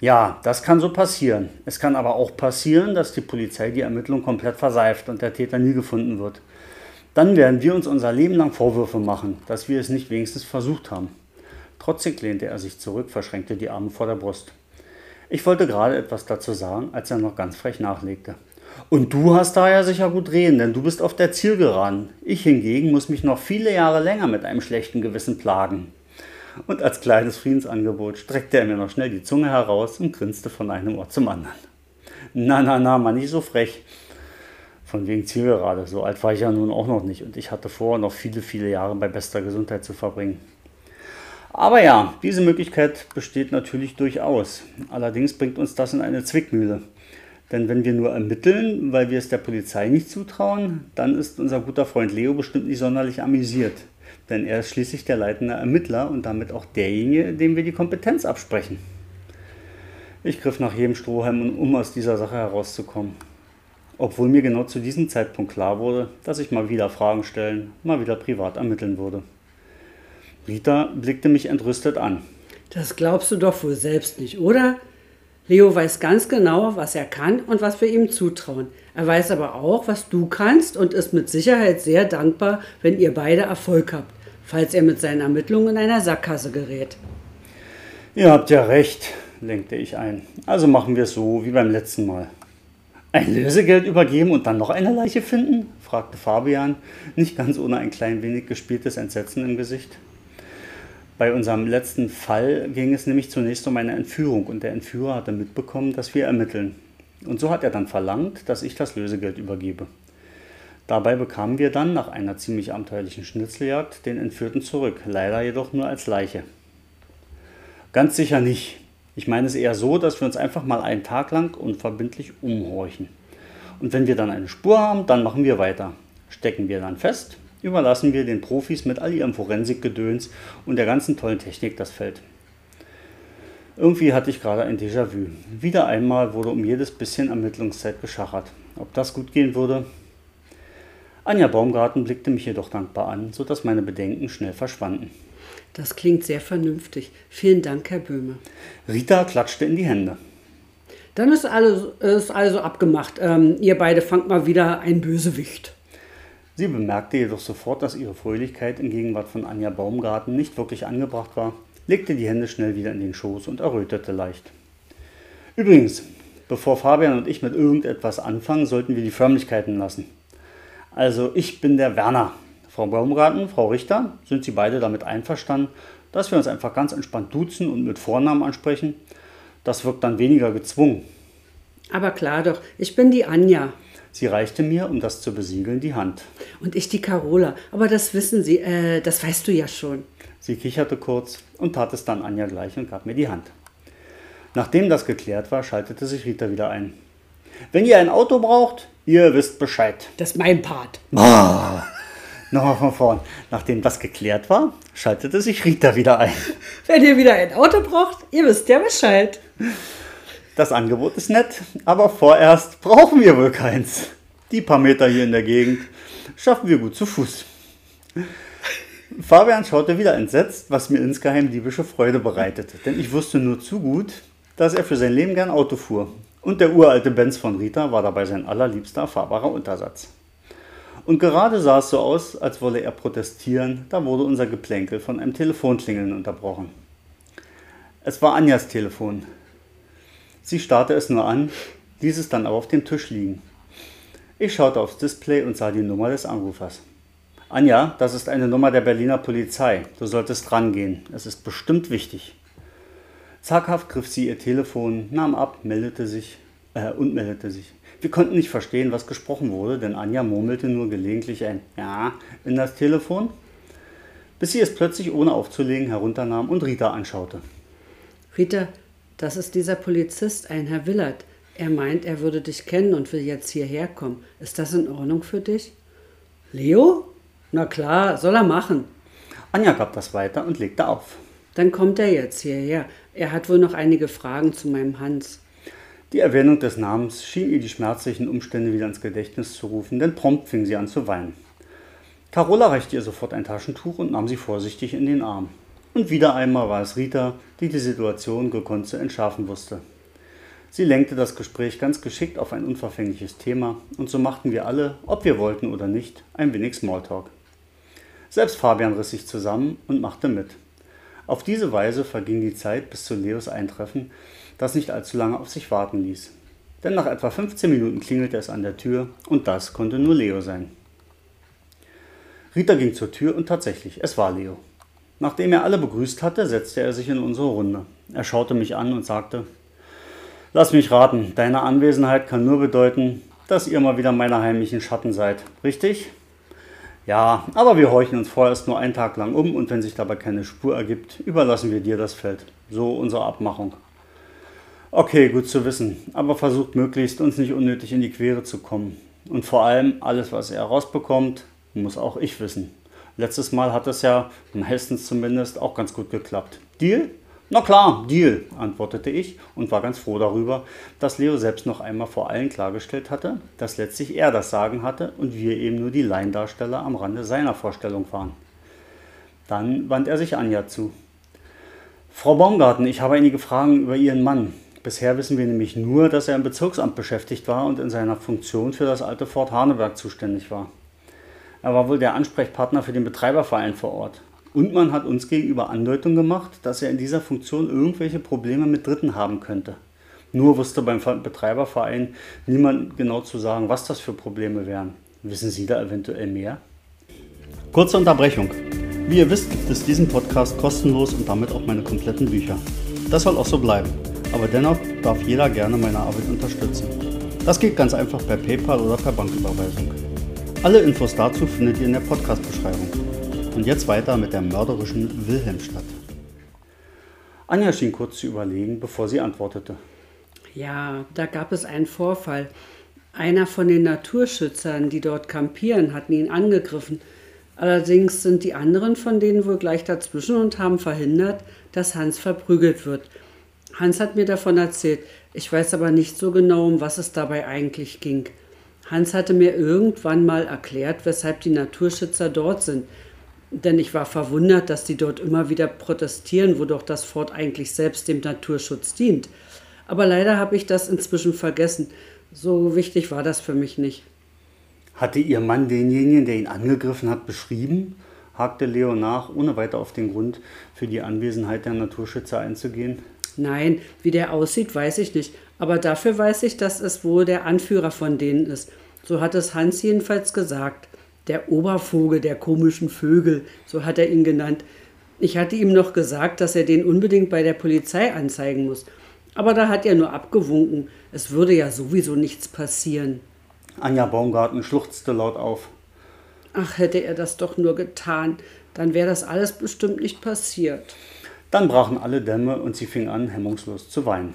Speaker 1: ja, das kann so passieren. Es kann aber auch passieren, dass die Polizei die Ermittlung komplett verseift und der Täter nie gefunden wird. Dann werden wir uns unser Leben lang Vorwürfe machen, dass wir es nicht wenigstens versucht haben. Trotzdem lehnte er sich zurück, verschränkte die Arme vor der Brust. Ich wollte gerade etwas dazu sagen, als er noch ganz frech nachlegte. Und du hast da ja sicher gut reden, denn du bist auf der Zielgeraden. Ich hingegen muss mich noch viele Jahre länger mit einem schlechten Gewissen plagen. Und als kleines Friedensangebot streckte er mir noch schnell die Zunge heraus und grinste von einem Ort zum anderen. Na, na, na, Mann, nicht so frech. Von wegen Zielgerade, so alt war ich ja nun auch noch nicht und ich hatte vor, noch viele, viele Jahre bei bester Gesundheit zu verbringen. Aber ja, diese Möglichkeit besteht natürlich durchaus. Allerdings bringt uns das in eine Zwickmühle. Denn wenn wir nur ermitteln, weil wir es der Polizei nicht zutrauen, dann ist unser guter Freund Leo bestimmt nicht sonderlich amüsiert. Denn er ist schließlich der leitende Ermittler und damit auch derjenige, dem wir die Kompetenz absprechen. Ich griff nach jedem Strohhalm, um aus dieser Sache herauszukommen. Obwohl mir genau zu diesem Zeitpunkt klar wurde, dass ich mal wieder Fragen stellen, mal wieder privat ermitteln würde. Rita blickte mich entrüstet an.
Speaker 2: Das glaubst du doch wohl selbst nicht, oder? Leo weiß ganz genau, was er kann und was wir ihm zutrauen. Er weiß aber auch, was du kannst und ist mit Sicherheit sehr dankbar, wenn ihr beide Erfolg habt, falls er mit seinen Ermittlungen in einer Sackgasse gerät.
Speaker 1: Ihr habt ja recht, lenkte ich ein. Also machen wir es so wie beim letzten Mal. Ein Lösegeld übergeben und dann noch eine Leiche finden? fragte Fabian, nicht ganz ohne ein klein wenig gespieltes Entsetzen im Gesicht. Bei unserem letzten Fall ging es nämlich zunächst um eine Entführung und der Entführer hatte mitbekommen, dass wir ermitteln. Und so hat er dann verlangt, dass ich das Lösegeld übergebe. Dabei bekamen wir dann nach einer ziemlich abenteuerlichen Schnitzeljagd den Entführten zurück, leider jedoch nur als Leiche. Ganz sicher nicht. Ich meine es eher so, dass wir uns einfach mal einen Tag lang unverbindlich umhorchen. Und wenn wir dann eine Spur haben, dann machen wir weiter. Stecken wir dann fest, überlassen wir den Profis mit all ihrem Forensikgedöns und der ganzen tollen Technik das Feld. Irgendwie hatte ich gerade ein Déjà-vu. Wieder einmal wurde um jedes bisschen Ermittlungszeit geschachert. Ob das gut gehen würde? Anja Baumgarten blickte mich jedoch dankbar an, sodass meine Bedenken schnell verschwanden.
Speaker 2: Das klingt sehr vernünftig. Vielen Dank, Herr Böhme.
Speaker 1: Rita klatschte in die Hände.
Speaker 2: Dann ist alles ist also abgemacht. Ähm, ihr beide fangt mal wieder ein Bösewicht.
Speaker 1: Sie bemerkte jedoch sofort, dass ihre Fröhlichkeit in Gegenwart von Anja Baumgarten nicht wirklich angebracht war, legte die Hände schnell wieder in den Schoß und errötete leicht. Übrigens, bevor Fabian und ich mit irgendetwas anfangen, sollten wir die Förmlichkeiten lassen. Also, ich bin der Werner. Frau Baumgarten, Frau Richter, sind Sie beide damit einverstanden, dass wir uns einfach ganz entspannt duzen und mit Vornamen ansprechen? Das wirkt dann weniger gezwungen.
Speaker 2: Aber klar doch, ich bin die Anja.
Speaker 1: Sie reichte mir, um das zu besiegeln, die Hand.
Speaker 2: Und ich die Carola. Aber das wissen Sie, äh, das weißt du ja schon.
Speaker 1: Sie kicherte kurz und tat es dann Anja gleich und gab mir die Hand. Nachdem das geklärt war, schaltete sich Rita wieder ein. Wenn ihr ein Auto braucht, ihr wisst Bescheid.
Speaker 2: Das ist mein Part.
Speaker 1: Ah, nochmal von vorn. Nachdem das geklärt war, schaltete sich Rita wieder ein.
Speaker 2: Wenn ihr wieder ein Auto braucht, ihr wisst ja Bescheid.
Speaker 1: Das Angebot ist nett, aber vorerst brauchen wir wohl keins. Die paar Meter hier in der Gegend schaffen wir gut zu Fuß. Fabian schaute wieder entsetzt, was mir insgeheim diebische Freude bereitete, denn ich wusste nur zu gut, dass er für sein Leben gern Auto fuhr. Und der uralte Benz von Rita war dabei sein allerliebster fahrbarer Untersatz. Und gerade sah es so aus, als wolle er protestieren, da wurde unser Geplänkel von einem Telefonklingeln unterbrochen. Es war Anjas Telefon. Sie starrte es nur an, ließ es dann aber auf dem Tisch liegen. Ich schaute aufs Display und sah die Nummer des Anrufers. Anja, das ist eine Nummer der Berliner Polizei. Du solltest rangehen. Es ist bestimmt wichtig. Zaghaft griff sie ihr Telefon, nahm ab, meldete sich äh, und meldete sich. Wir konnten nicht verstehen, was gesprochen wurde, denn Anja murmelte nur gelegentlich ein Ja in das Telefon, bis sie es plötzlich ohne aufzulegen herunternahm und Rita anschaute.
Speaker 2: Rita, das ist dieser Polizist, ein Herr Willert. Er meint, er würde dich kennen und will jetzt hierher kommen. Ist das in Ordnung für dich? Leo? Na klar, soll er machen.
Speaker 1: Anja gab das weiter und legte auf.
Speaker 2: Dann kommt er jetzt hierher. Er hat wohl noch einige Fragen zu meinem Hans.
Speaker 1: Die Erwähnung des Namens schien ihr die schmerzlichen Umstände wieder ins Gedächtnis zu rufen, denn prompt fing sie an zu weinen. Carola reichte ihr sofort ein Taschentuch und nahm sie vorsichtig in den Arm. Und wieder einmal war es Rita, die die Situation gekonnt zu entschärfen wusste. Sie lenkte das Gespräch ganz geschickt auf ein unverfängliches Thema und so machten wir alle, ob wir wollten oder nicht, ein wenig Smalltalk. Selbst Fabian riss sich zusammen und machte mit. Auf diese Weise verging die Zeit bis zu Leos Eintreffen, das nicht allzu lange auf sich warten ließ. Denn nach etwa 15 Minuten klingelte es an der Tür und das konnte nur Leo sein. Rita ging zur Tür und tatsächlich, es war Leo. Nachdem er alle begrüßt hatte, setzte er sich in unsere Runde. Er schaute mich an und sagte, Lass mich raten, deine Anwesenheit kann nur bedeuten, dass ihr mal wieder meine heimlichen Schatten seid, richtig? Ja, aber wir horchen uns vorerst nur einen Tag lang um und wenn sich dabei keine Spur ergibt, überlassen wir dir das Feld. So unsere Abmachung. Okay, gut zu wissen, aber versucht möglichst uns nicht unnötig in die Quere zu kommen. Und vor allem, alles, was er rausbekommt, muss auch ich wissen. Letztes Mal hat es ja, meistens zumindest, auch ganz gut geklappt. Deal? Na klar, Deal, antwortete ich und war ganz froh darüber, dass Leo selbst noch einmal vor allen klargestellt hatte, dass letztlich er das Sagen hatte und wir eben nur die Laiendarsteller am Rande seiner Vorstellung waren. Dann wandte er sich Anja zu. Frau Baumgarten, ich habe einige Fragen über Ihren Mann. Bisher wissen wir nämlich nur, dass er im Bezirksamt beschäftigt war und in seiner Funktion für das alte Fort Haneberg zuständig war. Er war wohl der Ansprechpartner für den Betreiberverein vor Ort. Und man hat uns gegenüber Andeutung gemacht, dass er in dieser Funktion irgendwelche Probleme mit Dritten haben könnte. Nur wusste beim Betreiberverein niemand genau zu sagen, was das für Probleme wären. Wissen Sie da eventuell mehr? Kurze Unterbrechung. Wie ihr wisst, gibt es diesen Podcast kostenlos und damit auch meine kompletten Bücher. Das soll auch so bleiben. Aber dennoch darf jeder gerne meine Arbeit unterstützen. Das geht ganz einfach per PayPal oder per Banküberweisung. Alle Infos dazu findet ihr in der Podcast-Beschreibung. Und jetzt weiter mit der mörderischen Wilhelmstadt. Anja schien kurz zu überlegen, bevor sie antwortete.
Speaker 2: Ja, da gab es einen Vorfall. Einer von den Naturschützern, die dort kampieren, hatten ihn angegriffen. Allerdings sind die anderen von denen wohl gleich dazwischen und haben verhindert, dass Hans verprügelt wird. Hans hat mir davon erzählt. Ich weiß aber nicht so genau, um was es dabei eigentlich ging. Hans hatte mir irgendwann mal erklärt, weshalb die Naturschützer dort sind denn ich war verwundert, dass die dort immer wieder protestieren, wo doch das Fort eigentlich selbst dem Naturschutz dient. Aber leider habe ich das inzwischen vergessen. So wichtig war das für mich nicht.
Speaker 1: Hatte Ihr Mann denjenigen, der ihn angegriffen hat, beschrieben? hakte Leo nach, ohne weiter auf den Grund für die Anwesenheit der Naturschützer einzugehen.
Speaker 2: Nein, wie der aussieht, weiß ich nicht. Aber dafür weiß ich, dass es wohl der Anführer von denen ist. So hat es Hans jedenfalls gesagt der Obervogel der komischen Vögel, so hat er ihn genannt. Ich hatte ihm noch gesagt, dass er den unbedingt bei der Polizei anzeigen muss. Aber da hat er nur abgewunken. Es würde ja sowieso nichts passieren.
Speaker 1: Anja Baumgarten schluchzte laut auf.
Speaker 2: Ach, hätte er das doch nur getan, dann wäre das alles bestimmt nicht passiert.
Speaker 1: Dann brachen alle Dämme und sie fing an, hemmungslos zu weinen.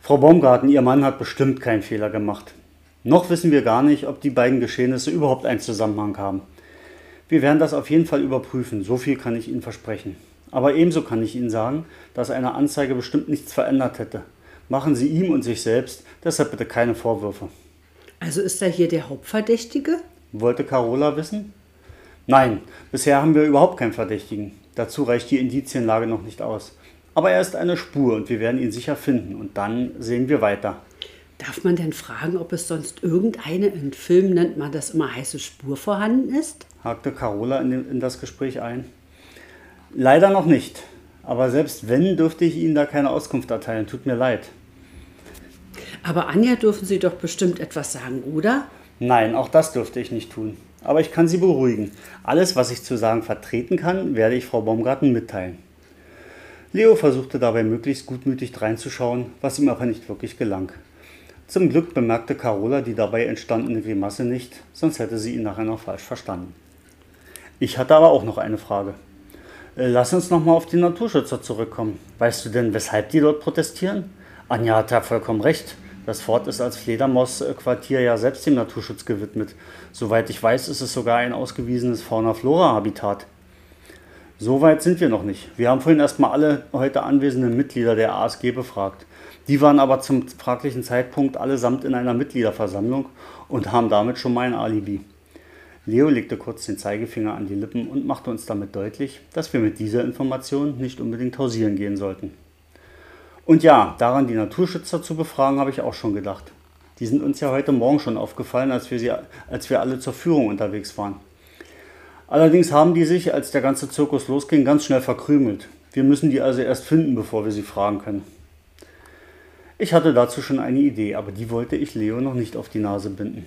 Speaker 1: Frau Baumgarten, Ihr Mann hat bestimmt keinen Fehler gemacht. Noch wissen wir gar nicht, ob die beiden Geschehnisse überhaupt einen Zusammenhang haben. Wir werden das auf jeden Fall überprüfen, so viel kann ich Ihnen versprechen. Aber ebenso kann ich Ihnen sagen, dass eine Anzeige bestimmt nichts verändert hätte. Machen Sie ihm und sich selbst deshalb bitte keine Vorwürfe.
Speaker 2: Also ist er hier der Hauptverdächtige?
Speaker 1: Wollte Carola wissen? Nein, bisher haben wir überhaupt keinen Verdächtigen. Dazu reicht die Indizienlage noch nicht aus. Aber er ist eine Spur und wir werden ihn sicher finden und dann sehen wir weiter.
Speaker 2: Darf man denn fragen, ob es sonst irgendeine, in Filmen nennt man das immer heiße Spur vorhanden ist?
Speaker 1: hakte Carola in, in das Gespräch ein. Leider noch nicht. Aber selbst wenn, dürfte ich Ihnen da keine Auskunft erteilen. Tut mir leid.
Speaker 2: Aber Anja dürfen Sie doch bestimmt etwas sagen, oder?
Speaker 1: Nein, auch das dürfte ich nicht tun. Aber ich kann Sie beruhigen. Alles, was ich zu sagen vertreten kann, werde ich Frau Baumgarten mitteilen. Leo versuchte dabei möglichst gutmütig dreinzuschauen, was ihm aber nicht wirklich gelang. Zum Glück bemerkte Carola die dabei entstandene Grimasse nicht, sonst hätte sie ihn nachher noch falsch verstanden. Ich hatte aber auch noch eine Frage. Äh, lass uns nochmal auf die Naturschützer zurückkommen. Weißt du denn, weshalb die dort protestieren? Anja hat ja vollkommen recht. Das Fort ist als Fledermausquartier ja selbst dem Naturschutz gewidmet. Soweit ich weiß, ist es sogar ein ausgewiesenes Fauna-Flora-Habitat. So weit sind wir noch nicht. Wir haben vorhin erstmal alle heute anwesenden Mitglieder der ASG befragt. Die waren aber zum fraglichen Zeitpunkt allesamt in einer Mitgliederversammlung und haben damit schon mal ein Alibi. Leo legte kurz den Zeigefinger an die Lippen und machte uns damit deutlich, dass wir mit dieser Information nicht unbedingt hausieren gehen sollten. Und ja, daran die Naturschützer zu befragen, habe ich auch schon gedacht. Die sind uns ja heute Morgen schon aufgefallen, als wir, sie, als wir alle zur Führung unterwegs waren. Allerdings haben die sich, als der ganze Zirkus losging, ganz schnell verkrümelt. Wir müssen die also erst finden, bevor wir sie fragen können. Ich hatte dazu schon eine Idee, aber die wollte ich Leo noch nicht auf die Nase binden.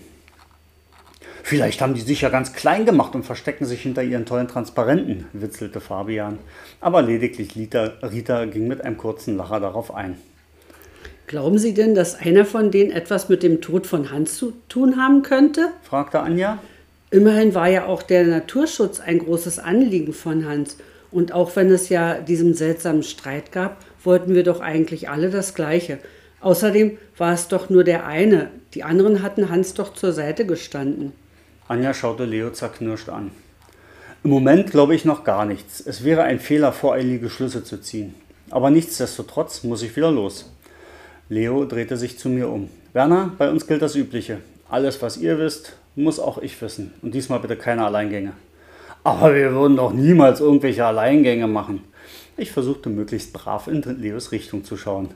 Speaker 1: Vielleicht haben die sich ja ganz klein gemacht und verstecken sich hinter ihren tollen Transparenten, witzelte Fabian. Aber lediglich Rita, Rita ging mit einem kurzen Lacher darauf ein.
Speaker 2: Glauben Sie denn, dass einer von denen etwas mit dem Tod von Hans zu tun haben könnte?
Speaker 1: fragte Anja.
Speaker 2: Immerhin war ja auch der Naturschutz ein großes Anliegen von Hans. Und auch wenn es ja diesen seltsamen Streit gab, wollten wir doch eigentlich alle das Gleiche. Außerdem war es doch nur der eine. Die anderen hatten Hans doch zur Seite gestanden.
Speaker 1: Anja schaute Leo zerknirscht an. Im Moment glaube ich noch gar nichts. Es wäre ein Fehler, voreilige Schlüsse zu ziehen. Aber nichtsdestotrotz muss ich wieder los. Leo drehte sich zu mir um. Werner, bei uns gilt das Übliche. Alles, was ihr wisst, muss auch ich wissen. Und diesmal bitte keine Alleingänge. Aber wir würden doch niemals irgendwelche Alleingänge machen. Ich versuchte möglichst brav in Leos Richtung zu schauen.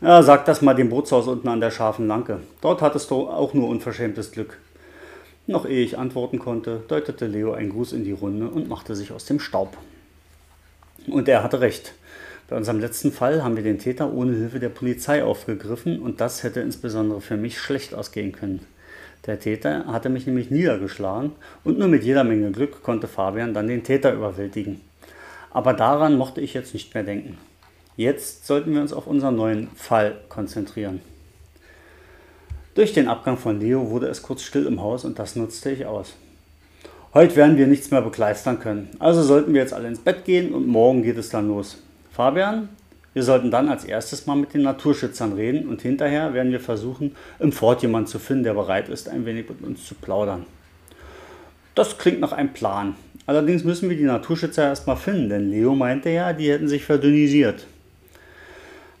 Speaker 1: Ja, sag das mal dem Bootshaus unten an der scharfen Lanke. Dort hattest du auch nur unverschämtes Glück. Noch ehe ich antworten konnte, deutete Leo einen Gruß in die Runde und machte sich aus dem Staub. Und er hatte recht. Bei unserem letzten Fall haben wir den Täter ohne Hilfe der Polizei aufgegriffen und das hätte insbesondere für mich schlecht ausgehen können. Der Täter hatte mich nämlich niedergeschlagen und nur mit jeder Menge Glück konnte Fabian dann den Täter überwältigen. Aber daran mochte ich jetzt nicht mehr denken. Jetzt sollten wir uns auf unseren neuen Fall konzentrieren. Durch den Abgang von Leo wurde es kurz still im Haus und das nutzte ich aus. Heute werden wir nichts mehr bekleistern können, also sollten wir jetzt alle ins Bett gehen und morgen geht es dann los. Fabian, wir sollten dann als erstes mal mit den Naturschützern reden und hinterher werden wir versuchen, im Fort jemanden zu finden, der bereit ist, ein wenig mit uns zu plaudern. Das klingt nach einem Plan. Allerdings müssen wir die Naturschützer erstmal finden, denn Leo meinte ja, die hätten sich verdünnisiert.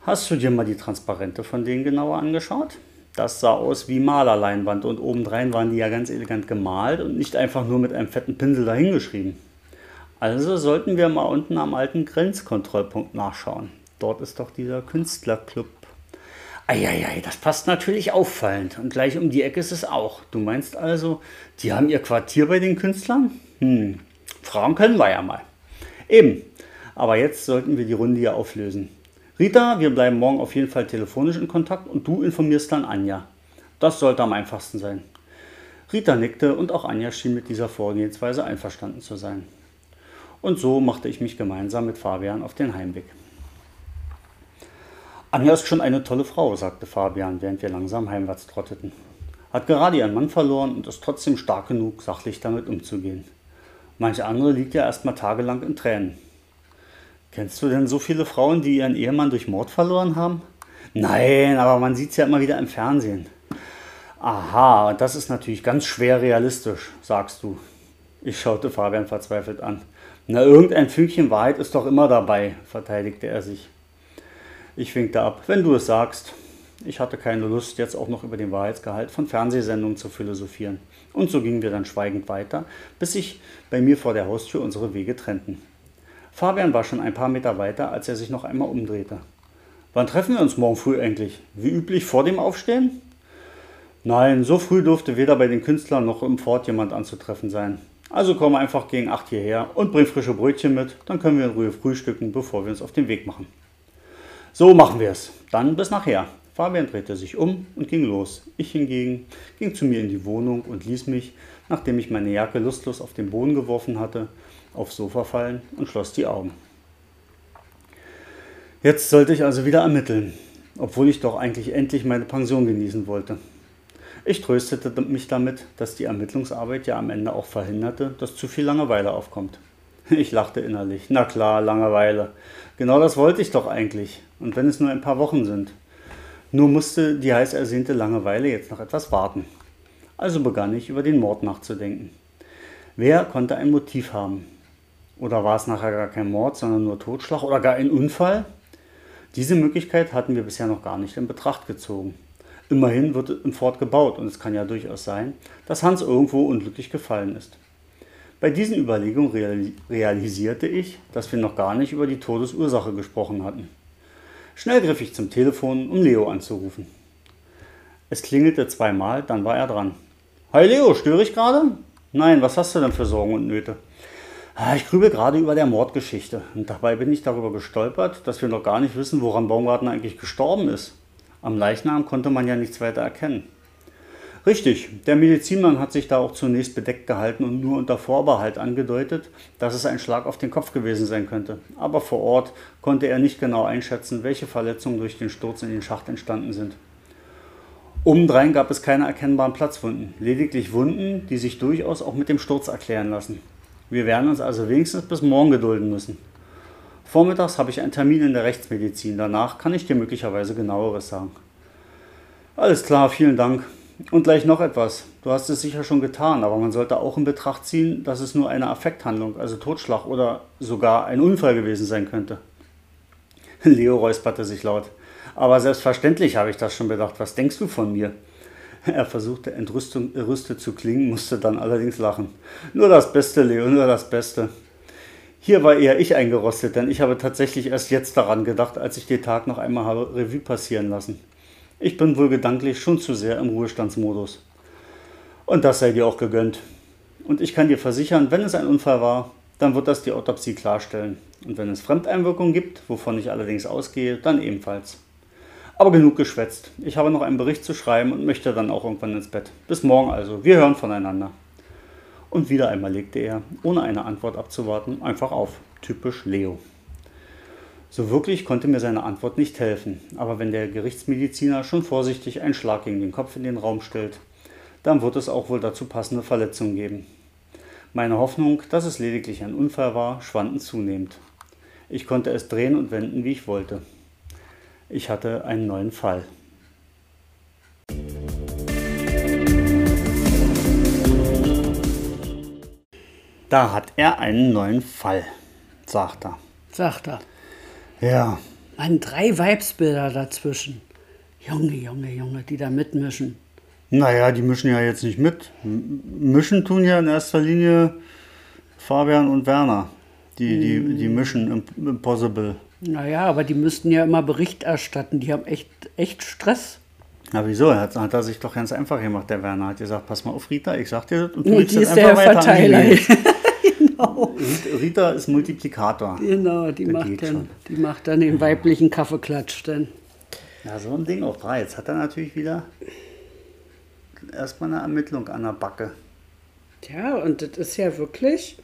Speaker 1: Hast du dir mal die Transparente von denen genauer angeschaut? Das sah aus wie Malerleinwand und obendrein waren die ja ganz elegant gemalt und nicht einfach nur mit einem fetten Pinsel dahingeschrieben. Also sollten wir mal unten am alten Grenzkontrollpunkt nachschauen. Dort ist doch dieser Künstlerclub. Eieiei, das passt natürlich auffallend. Und gleich um die Ecke ist es auch. Du meinst also, die haben ihr Quartier bei den Künstlern? Hm, fragen können wir ja mal. Eben. Aber jetzt sollten wir die Runde hier auflösen. Rita, wir bleiben morgen auf jeden Fall telefonisch in Kontakt und du informierst dann Anja. Das sollte am einfachsten sein. Rita nickte und auch Anja schien mit dieser Vorgehensweise einverstanden zu sein. Und so machte ich mich gemeinsam mit Fabian auf den Heimweg. Anja ist schon eine tolle Frau, sagte Fabian, während wir langsam heimwärts trotteten. Hat gerade ihren Mann verloren und ist trotzdem stark genug, sachlich damit umzugehen. Manche andere liegt ja erst mal tagelang in Tränen. Kennst du denn so viele Frauen, die ihren Ehemann durch Mord verloren haben? Nein, aber man sieht es ja immer wieder im Fernsehen. Aha, das ist natürlich ganz schwer realistisch, sagst du. Ich schaute Fabian verzweifelt an. Na, irgendein Fünkchen Wahrheit ist doch immer dabei, verteidigte er sich. Ich winkte ab. Wenn du es sagst. Ich hatte keine Lust, jetzt auch noch über den Wahrheitsgehalt von Fernsehsendungen zu philosophieren. Und so gingen wir dann schweigend weiter, bis sich bei mir vor der Haustür unsere Wege trennten. Fabian war schon ein paar Meter weiter, als er sich noch einmal umdrehte. Wann treffen wir uns morgen früh eigentlich? Wie üblich vor dem Aufstehen? Nein, so früh durfte weder bei den Künstlern noch im Fort jemand anzutreffen sein. Also komm einfach gegen acht hierher und bring frische Brötchen mit, dann können wir in Ruhe frühstücken, bevor wir uns auf den Weg machen. So machen wir es. Dann bis nachher. Fabian drehte sich um und ging los. Ich hingegen ging zu mir in die Wohnung und ließ mich, nachdem ich meine Jacke lustlos auf den Boden geworfen hatte, aufs Sofa fallen und schloss die Augen. Jetzt sollte ich also wieder ermitteln, obwohl ich doch eigentlich endlich meine Pension genießen wollte. Ich tröstete mich damit, dass die Ermittlungsarbeit ja am Ende auch verhinderte, dass zu viel Langeweile aufkommt. Ich lachte innerlich. Na klar, Langeweile. Genau das wollte ich doch eigentlich. Und wenn es nur ein paar Wochen sind. Nur musste die heiß ersehnte Langeweile jetzt noch etwas warten. Also begann ich über den Mord nachzudenken. Wer konnte ein Motiv haben? Oder war es nachher gar kein Mord, sondern nur Totschlag oder gar ein Unfall? Diese Möglichkeit hatten wir bisher noch gar nicht in Betracht gezogen. Immerhin wird im Fort gebaut und es kann ja durchaus sein, dass Hans irgendwo unglücklich gefallen ist. Bei diesen Überlegungen realisierte ich, dass wir noch gar nicht über die Todesursache gesprochen hatten. Schnell griff ich zum Telefon, um Leo anzurufen. Es klingelte zweimal, dann war er dran. Hi Leo, störe ich gerade? Nein, was hast du denn für Sorgen und Nöte? Ah, ich grübel gerade über der Mordgeschichte und dabei bin ich darüber gestolpert, dass wir noch gar nicht wissen, woran Baumgarten eigentlich gestorben ist. Am Leichnam konnte man ja nichts weiter erkennen. Richtig, der Medizinmann hat sich da auch zunächst bedeckt gehalten und nur unter Vorbehalt angedeutet, dass es ein Schlag auf den Kopf gewesen sein könnte. Aber vor Ort konnte er nicht genau einschätzen, welche Verletzungen durch den Sturz in den Schacht entstanden sind. Obendrein gab es keine erkennbaren Platzwunden, lediglich Wunden, die sich durchaus auch mit dem Sturz erklären lassen. Wir werden uns also wenigstens bis morgen gedulden müssen. Vormittags habe ich einen Termin in der Rechtsmedizin, danach kann ich dir möglicherweise genaueres sagen. Alles klar, vielen Dank. Und gleich noch etwas. Du hast es sicher schon getan, aber man sollte auch in Betracht ziehen, dass es nur eine Affekthandlung, also Totschlag oder sogar ein Unfall gewesen sein könnte. Leo räusperte sich laut. Aber selbstverständlich habe ich das schon bedacht. Was denkst du von mir? Er versuchte entrüstet zu klingen, musste dann allerdings lachen. Nur das Beste, Leo, nur das Beste. Hier war eher ich eingerostet, denn ich habe tatsächlich erst jetzt daran gedacht, als ich den Tag noch einmal habe Revue passieren lassen. Ich bin wohl gedanklich schon zu sehr im Ruhestandsmodus. Und das sei dir auch gegönnt. Und ich kann dir versichern, wenn es ein Unfall war, dann wird das die Autopsie klarstellen. Und wenn es Fremdeinwirkungen gibt, wovon ich allerdings ausgehe, dann ebenfalls. Aber genug geschwätzt. Ich habe noch einen Bericht zu schreiben und möchte dann auch irgendwann ins Bett. Bis morgen also. Wir hören voneinander. Und wieder einmal legte er, ohne eine Antwort abzuwarten, einfach auf. Typisch Leo. So wirklich konnte mir seine Antwort nicht helfen, aber wenn der Gerichtsmediziner schon vorsichtig einen Schlag gegen den Kopf in den Raum stellt, dann wird es auch wohl dazu passende Verletzungen geben. Meine Hoffnung, dass es lediglich ein Unfall war, schwanden zunehmend. Ich konnte es drehen und wenden, wie ich wollte. Ich hatte einen neuen Fall. Da hat er einen neuen Fall, sagt er.
Speaker 2: Sagt er.
Speaker 1: Ja.
Speaker 2: Mann, drei Weibsbilder dazwischen. Junge, Junge, Junge, die da mitmischen.
Speaker 1: Naja, die mischen ja jetzt nicht mit. Mischen tun ja in erster Linie Fabian und Werner. Die, die, die mischen Impossible.
Speaker 2: Naja, aber die müssten ja immer Bericht erstatten. Die haben echt, echt Stress.
Speaker 1: Na wieso? Hat, hat er sich doch ganz einfach gemacht, der Werner. Hat gesagt, pass mal auf, Rita, ich sag dir das
Speaker 2: und du nee, die ist der Verteiler.
Speaker 1: genau. Rita ist Multiplikator.
Speaker 2: Genau, die macht, dann, die macht dann den weiblichen Kaffeeklatsch dann.
Speaker 1: Ja, so ein Ding drei. Jetzt hat er natürlich wieder erstmal eine Ermittlung an der Backe.
Speaker 2: Ja, und das ist ja wirklich,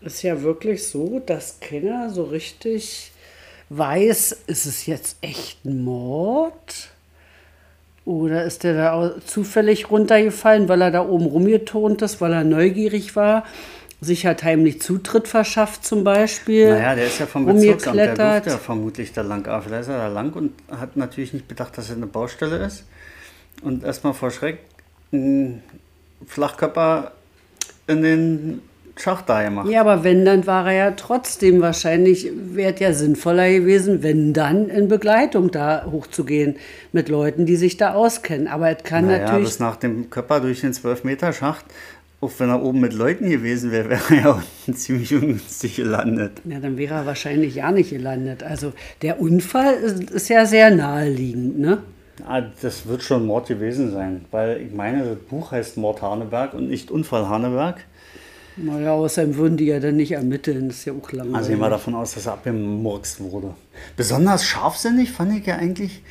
Speaker 2: ist ja wirklich so, dass keiner so richtig weiß, ist es jetzt echt ein Mord? Oder ist der da zufällig runtergefallen, weil er da oben rumgetont ist, weil er neugierig war? sich hat heimlich Zutritt verschafft zum Beispiel.
Speaker 1: Naja, der ist ja vom Bezirksamt, der durfte ja vermutlich da lang. Aber vielleicht ist er da lang und hat natürlich nicht bedacht, dass er eine Baustelle ist. Und erstmal vor Schreck einen Flachkörper in den Schacht da gemacht.
Speaker 2: Ja, aber wenn, dann war er ja trotzdem wahrscheinlich, wäre es ja sinnvoller gewesen, wenn dann in Begleitung da hochzugehen mit Leuten, die sich da auskennen. Aber es kann
Speaker 1: naja,
Speaker 2: natürlich.
Speaker 1: bis nach dem Körper durch den 12-Meter-Schacht, auch wenn er oben mit Leuten gewesen wäre, wäre er ja unten ziemlich ungünstig gelandet.
Speaker 2: Ja, dann wäre er wahrscheinlich ja nicht gelandet. Also der Unfall ist, ist ja sehr naheliegend, ne?
Speaker 1: Ah, das wird schon Mord gewesen sein, weil ich meine, das Buch heißt Mord Haneberg und nicht Unfall Haneberg.
Speaker 2: Naja, außerdem würden die ja dann nicht ermitteln, das ist ja auch langweilig.
Speaker 1: Also gehen wir davon aus, dass er abgemurkst wurde. Besonders scharfsinnig fand ich ja eigentlich,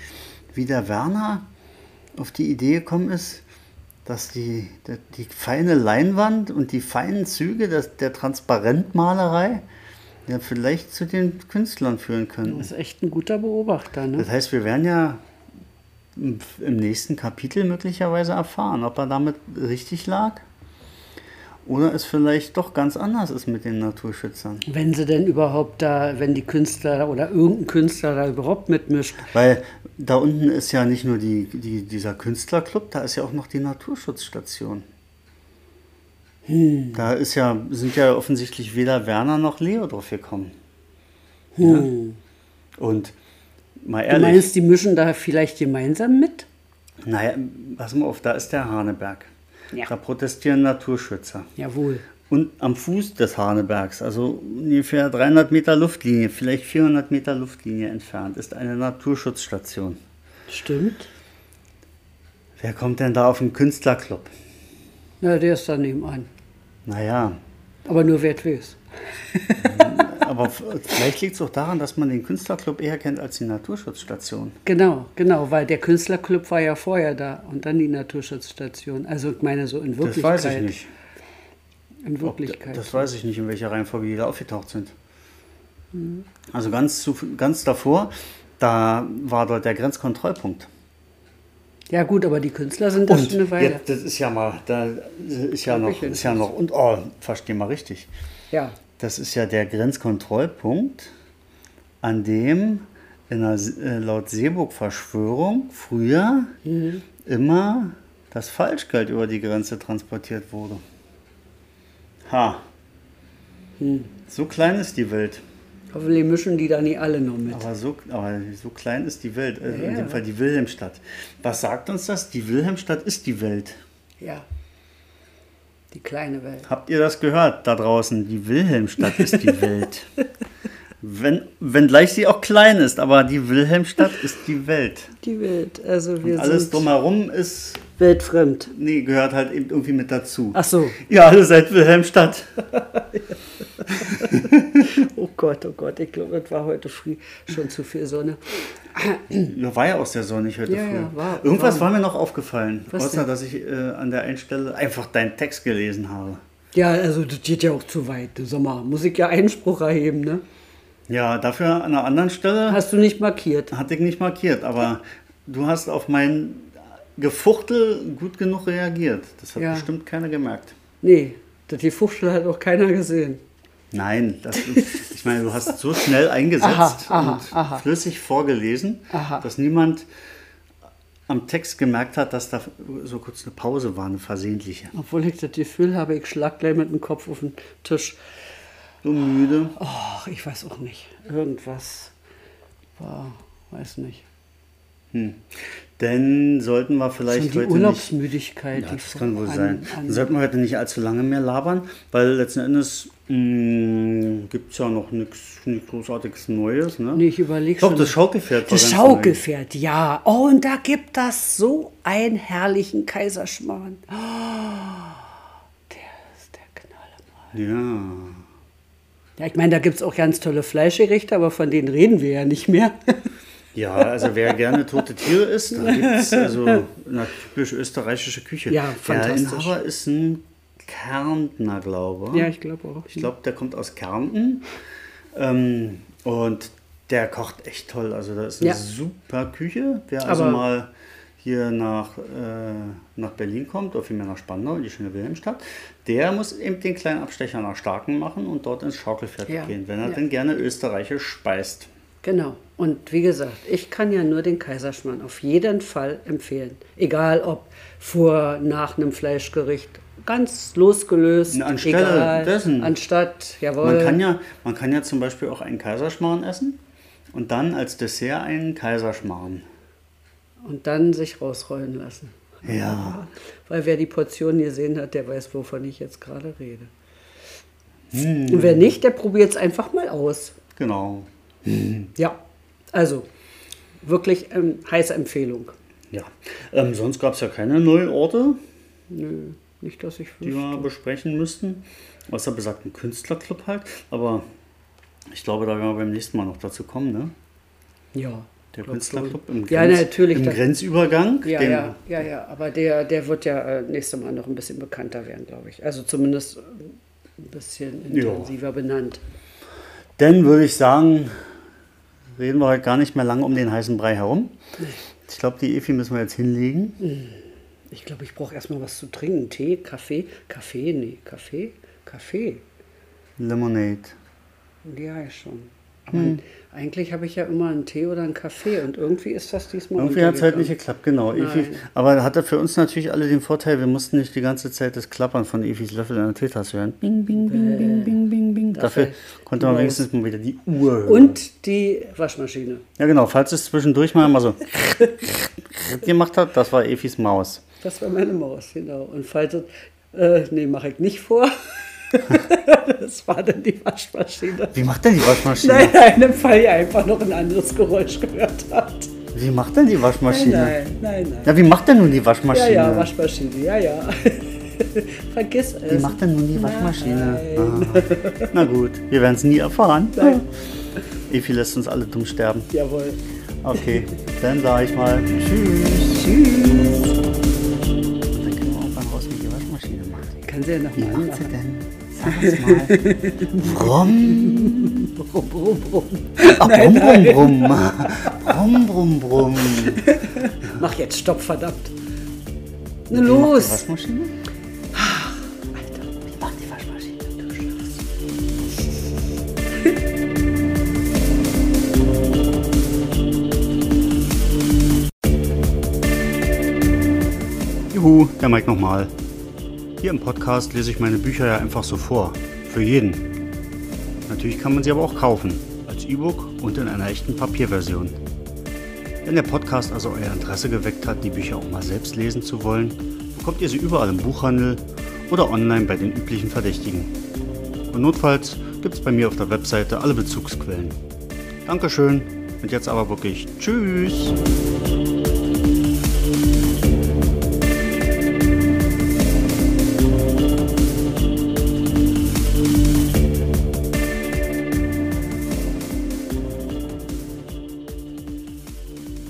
Speaker 1: wie der Werner auf die Idee gekommen ist, dass die, die, die feine Leinwand und die feinen Züge des, der Transparentmalerei ja vielleicht zu den Künstlern führen können.
Speaker 2: Das ist echt ein guter Beobachter, ne?
Speaker 1: Das heißt, wir werden ja im im nächsten Kapitel möglicherweise erfahren, ob er damit richtig lag oder es vielleicht doch ganz anders ist mit den Naturschützern.
Speaker 2: Wenn sie denn überhaupt da, wenn die Künstler oder irgendein Künstler da überhaupt mitmischt.
Speaker 1: Weil da unten ist ja nicht nur die, die, dieser Künstlerclub, da ist ja auch noch die Naturschutzstation. Da ist ja, sind ja offensichtlich weder Werner noch Leo drauf gekommen. Ja? Und mal
Speaker 2: Du
Speaker 1: ehrlich,
Speaker 2: meinst, die mischen da vielleicht gemeinsam mit?
Speaker 1: naja, pass mal auf, da ist der Haneberg.
Speaker 2: Ja.
Speaker 1: Da protestieren Naturschützer.
Speaker 2: Jawohl.
Speaker 1: Und am Fuß des Hanebergs, also ungefähr 300 Meter Luftlinie, vielleicht 400 Meter Luftlinie entfernt, ist eine Naturschutzstation.
Speaker 2: Stimmt.
Speaker 1: Wer kommt denn da auf den Künstlerclub?
Speaker 2: Ja, der ist da nebenan.
Speaker 1: Naja,
Speaker 2: Aber nur wer weiß.
Speaker 1: aber vielleicht liegt es auch daran, dass man den Künstlerclub eher kennt als die Naturschutzstation.
Speaker 2: Genau, genau, weil der Künstlerclub war ja vorher da und dann die Naturschutzstation. Also ich meine so in
Speaker 1: Das
Speaker 2: Wirklichkeit.
Speaker 1: weiß ich nicht.
Speaker 2: In Wirklichkeit.
Speaker 1: Das weiß ich nicht, in welcher Reihenfolge die da aufgetaucht sind. Also ganz, zu, ganz davor, da war dort der Grenzkontrollpunkt.
Speaker 2: ja gut, aber die Künstler sind das schon eine Weile.
Speaker 1: jetzt, das ist ja mal, da ist ja noch, ist ja noch, und oh, versteh mal richtig.
Speaker 2: Ja,
Speaker 1: Das ist ja der Grenzkontrollpunkt, an dem in der, äh, laut Seeburg-Verschwörung früher immer das Falschgeld über die Grenze transportiert wurde. Ha. So klein ist die Welt.
Speaker 2: hoffentlich mischen die da nicht alle noch mit.
Speaker 1: Aber so, aber so klein ist die Welt. Also
Speaker 2: Ja,
Speaker 1: in
Speaker 2: ja.
Speaker 1: dem Fall die Wilhelmstadt. Was sagt uns das? Die Wilhelmstadt ist die Welt.
Speaker 2: Ja. Die kleine Welt.
Speaker 1: Habt ihr das gehört da draußen? Die Wilhelmstadt ist die Welt. Wenn, wenngleich sie auch klein ist, aber die Wilhelmstadt ist die Welt.
Speaker 2: Die Welt. Also wir
Speaker 1: Alles
Speaker 2: sind
Speaker 1: drumherum ist,
Speaker 2: weltfremd.
Speaker 1: nee, gehört halt eben irgendwie mit dazu.
Speaker 2: Ach so.
Speaker 1: Ihr alle seid Wilhelmstadt.
Speaker 2: Oh Gott, oh Gott, ich glaube, es war heute früh schon zu viel Sonne.
Speaker 1: Ja, war ja auch sehr sonnig heute
Speaker 2: Ja,
Speaker 1: früh.
Speaker 2: ja, war-
Speaker 1: Irgendwas
Speaker 2: war-
Speaker 1: war mir noch aufgefallen,
Speaker 2: Was
Speaker 1: außer
Speaker 2: denn?
Speaker 1: dass ich äh, an der einen Stelle einfach deinen Text gelesen habe.
Speaker 2: Ja, also das geht ja auch zu weit. Sag mal, muss ich ja Einspruch erheben, ne?
Speaker 1: Ja, dafür an einer anderen Stelle
Speaker 2: Hast du nicht markiert?
Speaker 1: hatte ich nicht markiert, aber du hast auf mein Gefuchtel gut genug reagiert. Das hat
Speaker 2: Ja.
Speaker 1: bestimmt keiner gemerkt.
Speaker 2: Nee, das die Fuchtel hat auch keiner gesehen.
Speaker 1: Nein, das, ich meine, du hast so schnell eingesetzt
Speaker 2: Aha, aha,
Speaker 1: und
Speaker 2: aha.
Speaker 1: flüssig vorgelesen, dass niemand am Text gemerkt hat, dass da so kurz eine Pause war, eine versehentliche.
Speaker 2: Obwohl ich das Gefühl habe, ich schlag gleich mit dem Kopf auf den Tisch.
Speaker 1: So müde.
Speaker 2: Ach, ich weiß auch nicht. Irgendwas war, weiß nicht.
Speaker 1: Denn sollten wir vielleicht
Speaker 2: die
Speaker 1: heute nicht.
Speaker 2: Urlaubsmüdigkeit.
Speaker 1: Ja,
Speaker 2: die
Speaker 1: das kann wohl
Speaker 2: an-
Speaker 1: sein.
Speaker 2: an-
Speaker 1: Dann sollten wir heute nicht allzu lange mehr labern, weil letzten Endes gibt es ja noch nichts großartiges Neues. Ne?
Speaker 2: Nee, ich überlege
Speaker 1: Doch,
Speaker 2: schon.
Speaker 1: das Schaukelpferd
Speaker 2: Das Schaukelpferd, ja. Oh, und da gibt das so einen herrlichen Kaiserschmarrn. Oh, der ist der Knaller.
Speaker 1: Ja.
Speaker 2: Ja, ich meine, da gibt es auch ganz tolle Fleischgerichte, aber von denen reden wir ja nicht mehr.
Speaker 1: Ja, also wer gerne tote Tiere isst, da gibt es also eine typisch österreichische Küche.
Speaker 2: Ja,
Speaker 1: Der
Speaker 2: fantastisch.
Speaker 1: Inhaber ist ein Kärntner, glaube ich.
Speaker 2: ja, ich glaube auch.
Speaker 1: Ich glaube, der kommt aus Kärnten. Ähm, und der kocht echt toll. Also das ist eine
Speaker 2: Ja.
Speaker 1: super Küche. Wer also
Speaker 2: Aber-
Speaker 1: mal hier nach, äh, nach Berlin kommt, oder vielmehr nach Spandau, in die schöne Wilhelmstadt, der muss eben den kleinen Abstecher nach Starken machen und dort ins Schaukelpferd
Speaker 2: Ja,
Speaker 1: gehen, wenn er
Speaker 2: ja.
Speaker 1: denn gerne österreichisch speist.
Speaker 2: Genau. Und wie gesagt, ich kann ja nur den Kaiserschmarrn auf jeden Fall empfehlen. Egal ob vor, nach einem Fleischgericht. Ganz losgelöst.
Speaker 1: Anstelle
Speaker 2: egal.
Speaker 1: dessen.
Speaker 2: Anstatt, jawohl.
Speaker 1: Man kann, ja, man kann ja zum Beispiel auch einen Kaiserschmarrn essen und dann als Dessert einen Kaiserschmarrn.
Speaker 2: Und dann sich rausrollen lassen.
Speaker 1: Ja.
Speaker 2: Weil wer die Portion gesehen hat, der weiß, wovon ich jetzt gerade rede.
Speaker 1: Hm.
Speaker 2: Und wer nicht, der probiert es einfach mal aus.
Speaker 1: Genau.
Speaker 2: Ja, also wirklich ähm, heiße Empfehlung.
Speaker 1: Ja. Ähm, sonst gab es ja keine neuen Orte,
Speaker 2: Nö, nicht, dass ich
Speaker 1: die wir besprechen müssten. Außer besagten Künstlerclub halt. Aber ich glaube, da werden wir beim nächsten Mal noch dazu kommen, ne?
Speaker 2: Ja.
Speaker 1: Der Künstlerclub im,
Speaker 2: Ja, natürlich.
Speaker 1: im Grenzübergang.
Speaker 2: Ja, ja, ja, ja. Aber der, der wird ja äh, nächstes Mal noch ein bisschen bekannter werden, glaube ich. Also zumindest ein bisschen intensiver benannt.
Speaker 1: Dann würde ich sagen, reden wir heute gar nicht mehr lange um den heißen Brei herum. Ich glaube, die Efi müssen wir jetzt hinlegen.
Speaker 2: Ich glaube, ich brauche erstmal was zu trinken. Tee, Kaffee. Kaffee, nee, Kaffee, Kaffee.
Speaker 1: Lemonade.
Speaker 2: Ja, ja schon. Aber eigentlich habe ich ja immer einen Tee oder einen Kaffee und irgendwie ist das diesmal
Speaker 1: Irgendwie hat es halt nicht geklappt, genau.
Speaker 2: Nein.
Speaker 1: aber hatte für uns natürlich alle den Vorteil, wir mussten nicht die ganze Zeit das Klappern von Efis Löffel in der Teetasse hören. Bing, bing, bing, bing, bing, bing, bing. Dafür
Speaker 2: Dafür
Speaker 1: konnte man wenigstens mal wieder die Uhr hören.
Speaker 2: Und die Waschmaschine.
Speaker 1: Ja, genau. Falls es zwischendurch mal, mal so gemacht hat, das war Efis Maus.
Speaker 2: Das war meine Maus, genau. Und falls es, äh, nee, mache ich nicht vor. das war dann die Waschmaschine.
Speaker 1: Wie macht denn die Waschmaschine?
Speaker 2: Nein, nein, im Fall ihr einfach noch ein anderes Geräusch gehört habt.
Speaker 1: Wie macht denn die
Speaker 2: Nein,
Speaker 1: Waschmaschine?
Speaker 2: nein, nein, nein.
Speaker 1: Ja, wie macht denn nun die
Speaker 2: Ja,
Speaker 1: Waschmaschine?
Speaker 2: ja, Waschmaschine, ja, ja. Vergiss es.
Speaker 1: Wie macht denn nun die Waschmaschine?
Speaker 2: Nein.
Speaker 1: Ah. Na gut, wir werden es nie erfahren.
Speaker 2: Nein.
Speaker 1: Efi lässt uns alle dumm sterben.
Speaker 2: Jawohl.
Speaker 1: Okay, dann sage ich mal Tschüss.
Speaker 2: Tschüss.
Speaker 1: Dann können wir auch mal raus, wie die Waschmaschine macht.
Speaker 2: Kann sie ja noch
Speaker 1: Wie macht sie denn? Sag es mal. Brumm.
Speaker 2: Brumm, brumm, brumm.
Speaker 1: Ah, brumm, brumm, brumm. Brumm, brumm, brumm.
Speaker 2: Mach jetzt Stopp, verdammt. Na
Speaker 1: Wie macht die
Speaker 2: los.
Speaker 1: Waschmaschine? Alter, wie macht die Waschmaschine? Du Scheiße. Juhu, der Mike nochmal. Hier im Podcast lese ich meine Bücher ja einfach so vor. Für jeden. Natürlich kann man sie aber auch kaufen. Als E-Book und in einer echten Papierversion. Wenn der Podcast also euer Interesse geweckt hat, die Bücher auch mal selbst lesen zu wollen, bekommt ihr sie überall im Buchhandel oder online bei den üblichen Verdächtigen. Und notfalls gibt es bei mir auf der Webseite alle Bezugsquellen. Dankeschön und jetzt aber wirklich Tschüss!